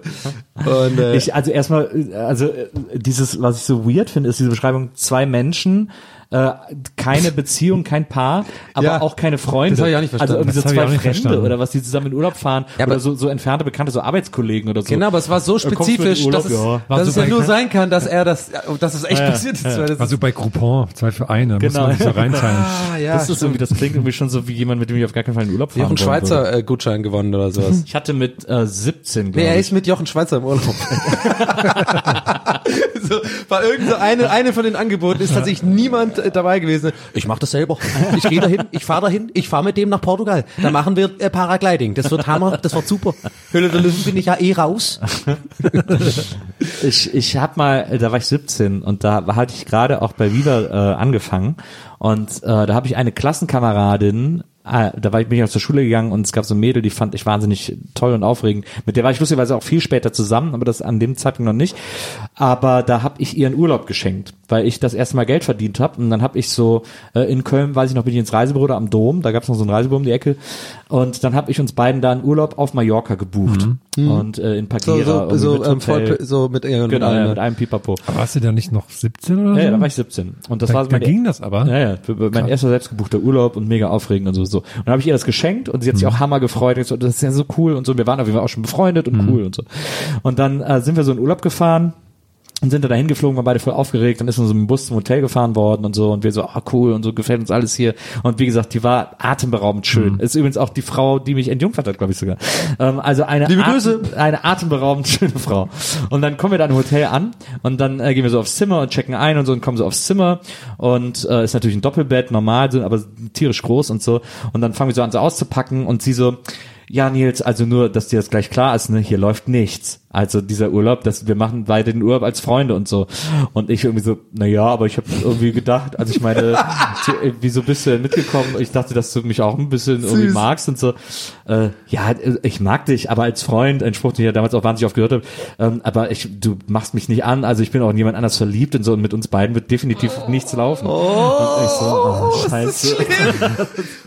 Und, äh, Ich, also erstmal, äh, also äh, dieses, was ich so weird finde, ist diese Beschreibung, zwei Menschen, äh, keine Beziehung, kein Paar, aber Ja, auch keine Freunde. das hab ich auch nicht verstanden. Also irgendwie so zwei Fremde verstanden. oder was, die zusammen in Urlaub fahren Ja, aber- oder so, so entfernte Bekannte, so Arbeitskollegen oder so. Genau, aber es war so in spezifisch, Urlaub? dass es, Ja. War dass so es ja nur sein kann, dass er das, dass es echt Ja, passiert ist. das War so bei Groupon, zwei für eine, Genau. muss man sich so reinteilen. ah, ja, das ist irgendwie, das klingt irgendwie schon so wie jemand, mit dem ich auf gar keinen Fall in Urlaub fahren Jochen wollen würde. Schweizer äh, Gutschein gewonnen oder sowas. Ich hatte mit äh, 17, Nee, glaube er ich. ist mit Jochen Schweizer im Urlaub. so, war irgend so eine, eine von den Angeboten ist tatsächlich niemand äh, dabei gewesen. Ich mache das selber. Ich gehe dahin, ich fahre dahin, ich fahre mit dem nach Portugal. Da machen wir äh, Paragliding. Das wird Hammer, das wird super. Höhle der Löwen bin ich ja eh raus. Ich, ich habe mal, da war ich 17 und da hatte ich gerade auch bei Viva äh, angefangen und äh, da habe ich eine Klassenkameradin, äh, da war ich, bin ich aus der Schule gegangen und es gab so ein Mädel, die fand ich wahnsinnig toll und aufregend. Mit der war ich lustigerweise auch viel später zusammen, aber das an dem Zeitpunkt noch nicht. Aber da habe ich ihr einen Urlaub geschenkt, weil ich das erste Mal Geld verdient habe und dann habe ich so äh, in Köln, weiß ich noch, bin ich ins Reisebüro da am Dom, da gab es noch so ein Reisebüro um die Ecke und dann habe ich uns beiden da einen Urlaub auf Mallorca gebucht und äh, in Mhm. So, Pagera so, so, mit ähm, voll, so mit, äh, mit Genau, ja, mit einem Pipapo. Aber warst du da nicht noch 17 oder so? Ja, ja, da war ich 17. Und das da, war da mein ging das aber. ja, ja, mein erster selbstgebuchter Urlaub und mega aufregend und so. so. Und dann habe ich ihr das geschenkt und sie hat sich auch hammer gefreut. Und so, das ist ja so cool und so. Wir waren auf jeden Fall auch schon befreundet und cool und so. Und dann äh, sind wir so in Urlaub gefahren und sind da dahin geflogen, waren beide voll aufgeregt. Dann ist uns ein Bus zum Hotel gefahren worden und so. Und wir so, ah cool und so gefällt uns alles hier. Und wie gesagt, die war atemberaubend schön. Ist übrigens auch die Frau, die mich entjungfert hat, glaube ich sogar. Ähm, also eine, Liebe Atem- Grüße. eine atemberaubend schöne Frau. Und dann kommen wir da im Hotel an und dann äh, gehen wir so aufs Zimmer und checken ein und so und kommen so aufs Zimmer und äh, ist natürlich ein Doppelbett, normal, so, aber tierisch groß und so. Und dann fangen wir so an, so auszupacken und sie so, ja Nils, also nur, dass dir das gleich klar ist, ne, hier läuft nichts. Also dieser Urlaub, dass wir machen beide den Urlaub als Freunde und so. Und ich irgendwie so, na ja, aber ich habe irgendwie gedacht, also ich meine, so, wieso bist du denn mitgekommen? Ich dachte, dass du mich auch ein bisschen irgendwie Süß. magst und so. Äh, ja, ich mag dich, aber als Freund, ein Spruch, den ich ja damals auch wahnsinnig oft gehört habe, ähm, aber ich, du machst mich nicht an, also ich bin auch in jemand anders verliebt und so und mit uns beiden wird definitiv nichts laufen. Oh, und ich so, oh, scheiße.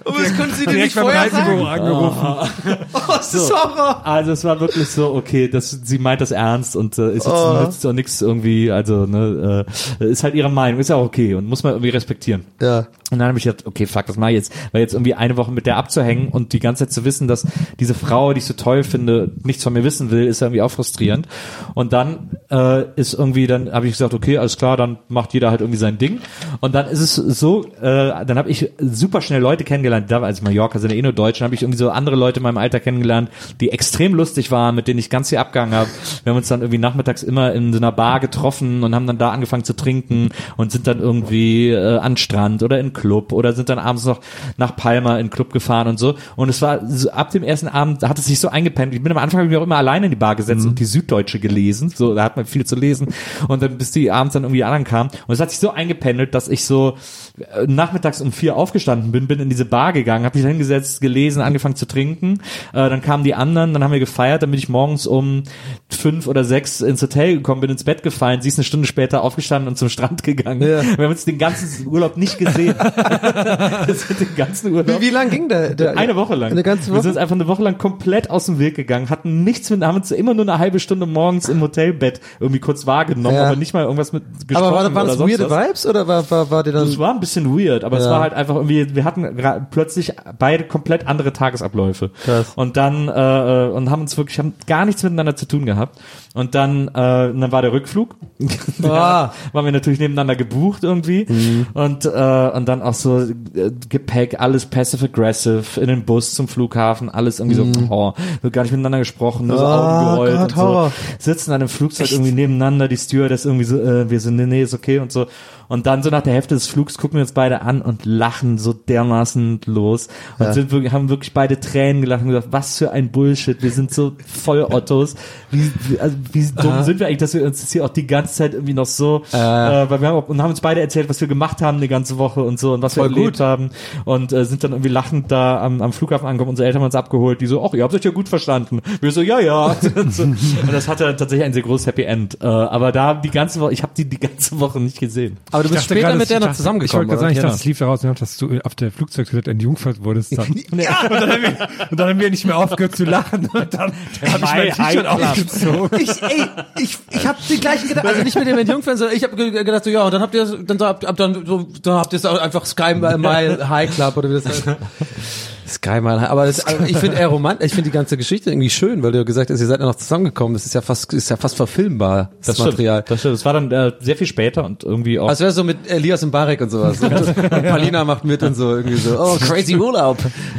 Aber das konnten sie dir Direkt nicht vorher sagen. angerufen. Oh, das ist Horror. Also es war wirklich so, okay, das, sie meint das ernst und äh, ist jetzt Oh. nützt auch nichts irgendwie, also ne, äh, ist halt ihre Meinung, ist ja auch okay und muss man irgendwie respektieren. Ja. Und dann habe ich gedacht, okay, fuck, das mach ich jetzt. Weil jetzt irgendwie eine Woche mit der abzuhängen und die ganze Zeit zu wissen, dass diese Frau, die ich so toll finde, nichts von mir wissen will, ist irgendwie auch frustrierend. Und dann äh, ist irgendwie, dann habe ich gesagt, okay, alles klar, dann macht jeder halt irgendwie sein Ding. Und dann ist es so, äh, dann habe ich super schnell Leute kennengelernt, da war als Mallorca sind ja eh nur Deutsche, habe ich irgendwie so andere Leute in meinem Alter kennengelernt, die extrem lustig waren, mit denen ich ganz viel abgegangen habe. Wir haben uns dann irgendwie nachmittags immer in so einer Bar getroffen und haben dann da angefangen zu trinken und sind dann irgendwie äh, an Strand oder in Club oder sind dann abends noch nach Palma in den Club gefahren und so. Und es war so, ab dem ersten Abend hat es sich so eingependelt. Ich bin am Anfang hab ich mich auch immer alleine in die Bar gesetzt und die Süddeutsche gelesen. So, da hat man viel zu lesen. Und dann bis die abends dann irgendwie anderen kamen. Und es hat sich so eingependelt, dass ich so nachmittags um vier aufgestanden bin, bin in diese Bar gegangen, habe mich hingesetzt, gelesen, angefangen zu trinken. Äh, dann kamen die anderen, dann haben wir gefeiert, dann bin ich morgens um fünf oder sechs ins Hotel gekommen, bin ins Bett gefallen, sie ist eine Stunde später aufgestanden und zum Strand gegangen. Ja. Wir haben uns den ganzen Urlaub nicht gesehen. den ganzen Urlaub. Wie, wie lang ging der? der Eine Woche lang. Eine ganze Wir Woche? sind uns einfach eine Woche lang komplett aus dem Weg gegangen, hatten nichts mit, haben uns immer nur eine halbe Stunde morgens im Hotelbett irgendwie kurz wahrgenommen, Ja. aber nicht mal irgendwas mit gesprochen Aber war, waren das weirde was. Vibes oder war, war, war dir dann? Das war ein bisschen weird, aber es Ja. war halt einfach irgendwie, wir hatten plötzlich beide komplett andere Tagesabläufe. Krass. Und dann, äh, äh, und haben uns wirklich, haben gar nichts miteinander zu tun gehabt. Und dann, äh, und dann war der Rückflug. Ah. waren wir natürlich nebeneinander gebucht irgendwie. Und, äh, und dann auch so äh, Gepäck, alles passive aggressive, in den Bus zum Flughafen, alles irgendwie so, oh, wird gar nicht miteinander gesprochen, nur so Oh Augen Gott, und so. Horror. Sitzen dann im Flugzeug irgendwie nebeneinander, die Stewardess irgendwie so, äh, wir sind, nee, nee, ist okay und so. Und dann so nach der Hälfte des Flugs gucken wir uns beide an und lachen so dermaßen los. Und sind wirklich, haben wirklich beide Tränen gelacht und gesagt, was für ein Bullshit, wir sind so voll Ottos. Wie, wie, also, wie dumm sind wir eigentlich, dass wir uns das hier auch die ganze Zeit irgendwie noch so, äh, weil wir haben auch, und haben uns beide erzählt, was wir gemacht haben die ganze Woche und so und was Voll wir erlebt gut. haben und äh, sind dann irgendwie lachend da am, am Flughafen angekommen. Unsere Eltern haben uns abgeholt, die so, ach, ihr habt euch ja gut verstanden. Wir so, ja, ja. und, so. und das hatte tatsächlich ein sehr großes Happy End. Äh, aber da die ganze Woche, ich habe die die ganze Woche nicht gesehen. Aber du bist dachte später gerade, mit der ich noch zusammengekommen. Ich wollte gerade sagen, ich dachte, es lief daraus, dass du auf der Flugzeugtoilette entjungfert wurdest. Dann. Ja. Und, dann haben wir, und dann haben wir nicht mehr aufgehört zu lachen. Und dann habe ich mein High T-Shirt Club. ausgezogen. ich, ey, ich, ich habe die gleichen Gedanken, also nicht mit dem Entjungfern, sondern ich habe gedacht so, ja, und dann habt ihr, dann, dann, so, dann habt ihr es einfach Sky Mile High Club oder wie das heißt. Sky High, aber das, aber ich finde eher romantisch, ich finde die ganze Geschichte irgendwie schön, weil du ja gesagt hast, ihr seid ja noch zusammengekommen, das ist ja fast, ist ja fast verfilmbar, das, Material. Stimmt, das stimmt. Das war dann äh, sehr viel später und irgendwie auch. Also wäre so mit Elias und Barek und sowas. Und, und Palina macht mit und so irgendwie so, oh, crazy Urlaub.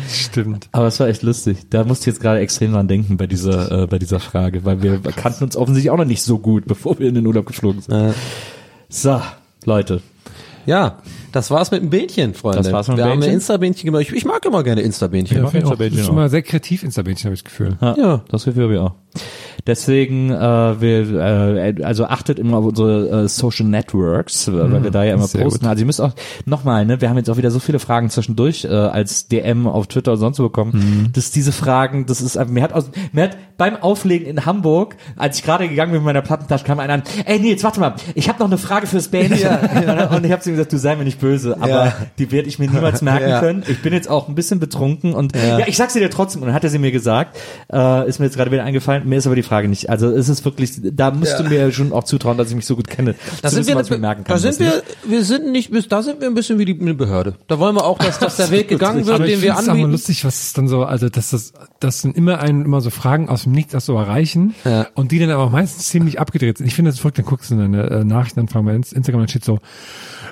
Stimmt. aber es war echt lustig. Da musste ich jetzt gerade extrem dran denken bei dieser, äh, bei dieser Frage, weil wir kannten uns offensichtlich auch noch nicht so gut, bevor wir in den Urlaub geflogen sind. So, Leute. Ja, Das war's mit dem Bähnchen, Freunde. Das war's mit dem Wir haben Bähnchen. ein Insta-Bähnchen gemacht. Ich, ich mag immer gerne Insta-Bähnchen. Ja, ich auch. Insta-Bähnchen Das ist auch. immer sehr kreativ Insta-Bähnchen, habe ich das Gefühl. Ja, Ja. das Gefühl habe ich auch. Deswegen, äh, wir, äh, also achtet immer auf unsere äh, Social Networks, weil wir da ja immer posten. Also ihr müsst auch nochmal, ne, wir haben jetzt auch wieder so viele Fragen zwischendurch äh, als DM auf Twitter und sonst wo bekommen, dass diese Fragen, das ist, einfach- mir hat aus, mir hat beim Auflegen in Hamburg, als ich gerade gegangen bin mit meiner Plattentasche, kam einer an, ey Nils, warte mal, ich habe noch eine Frage fürs Bändchen. Und ich habe zu ihm gesagt, du sei mir nicht böse, aber Ja. die werde ich mir niemals merken Ja. können. Ich bin jetzt auch ein bisschen betrunken und ja, Ja. ich sag's dir trotzdem. Und dann hat er sie mir gesagt, äh, ist mir jetzt gerade wieder eingefallen, mir ist aber die Frage nicht. Also es ist wirklich, da musst du mir schon auch zutrauen, dass ich mich so gut kenne. Da sind wir, was ich mir merken kann. da sind was wir, nicht. wir sind nicht, bis da sind wir ein bisschen wie die Behörde. Da wollen wir auch, dass, dass der Weg gegangen wird, Aber ich den wir anbieten. lustig, was es dann so, also dass das, das sind immer einen immer so Fragen aus dem Nichts das so erreichen Ja. und die dann aber meistens ziemlich abgedreht sind. Ich finde das verrückt, dann guckst du in deine äh, Nachrichtenanfragen bei Inst- Instagram, dann steht so,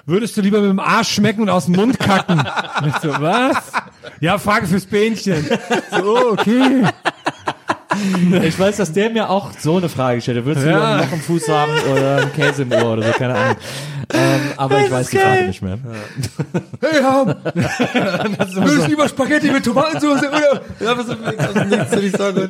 würdest du lieber mit dem Arsch schmecken und aus dem Mund kacken? Und ich so, was? Ja, Frage fürs Bähnchen. So, okay. Ich weiß, dass der mir auch so eine Frage gestellt hat. Würdest du Ja. lieber ein Loch im Fuß haben oder einen Käse im Ohr oder so, keine Ahnung. Ähm, aber ich weiß die Frage nicht mehr. Hey, Ham! Würdest du lieber Spaghetti mit Tomatensauce oder? Ja, was ist aus dem Nichts, finde ich so gut.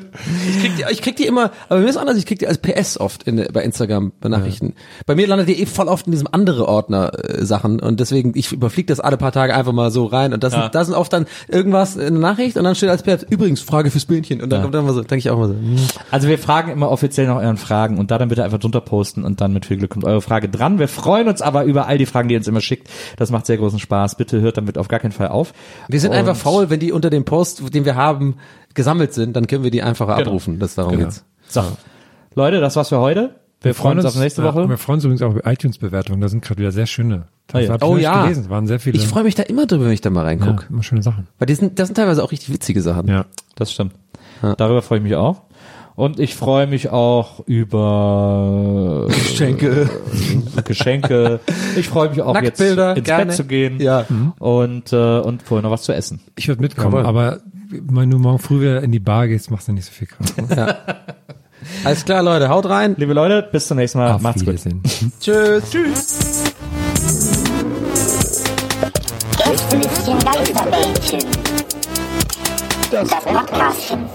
Ich krieg die, ich krieg die immer, aber mir ist anders, ich krieg die als PS oft in, bei Instagram bei Nachrichten. Bei mir landet die eh voll oft in diesem andere Ordner äh, Sachen und deswegen, ich überfliege das alle paar Tage einfach mal so rein und das, Ja. sind, da sind oft dann irgendwas in der Nachricht und dann steht als PS, übrigens, Frage fürs Bähnchen und dann kommt dann mal so, denke ich auch mal so, hm. Also wir fragen immer offiziell nach euren Fragen und da dann bitte einfach drunter posten und dann mit viel Glück kommt eure Frage dran. Wir freuen uns aber über all die Fragen, die ihr uns immer schickt. Das macht sehr großen Spaß. Bitte hört damit auf gar keinen Fall auf. Wir sind Und- einfach faul, wenn die unter dem Post, den wir haben, gesammelt sind, dann können wir die einfacher Genau. abrufen. Das darum Genau. geht's. So. Leute, das war's für heute. Wir, freuen uns auf nächste ja, Woche. Wir freuen uns übrigens auch über iTunes-Bewertungen. Da sind gerade wieder sehr schöne. Das Ah ja. Oh ja. gelesen. Waren sehr viele. Ich freue mich da immer drüber, wenn ich da mal ja, reingucke. immer schöne Sachen. Weil die sind, das sind teilweise auch richtig witzige Sachen. Ja. Das stimmt. Darüber freue ich mich auch. Und ich freue mich auch über Geschenke. Geschenke. Ich freue mich auch jetzt ins gerne. Bett zu gehen Ja. und äh, und vorher noch was zu essen. Ich würde mitkommen, Jawohl. aber wenn du morgen früh wieder in die Bar gehst, machst du nicht so viel Kraft. Alles klar, Leute, haut rein. Liebe Leute, bis zum nächsten Mal. Auf Macht's gut. Wiedersehen. Tschüss. Tschüss. Geisterbällchen. Das Podcastchen.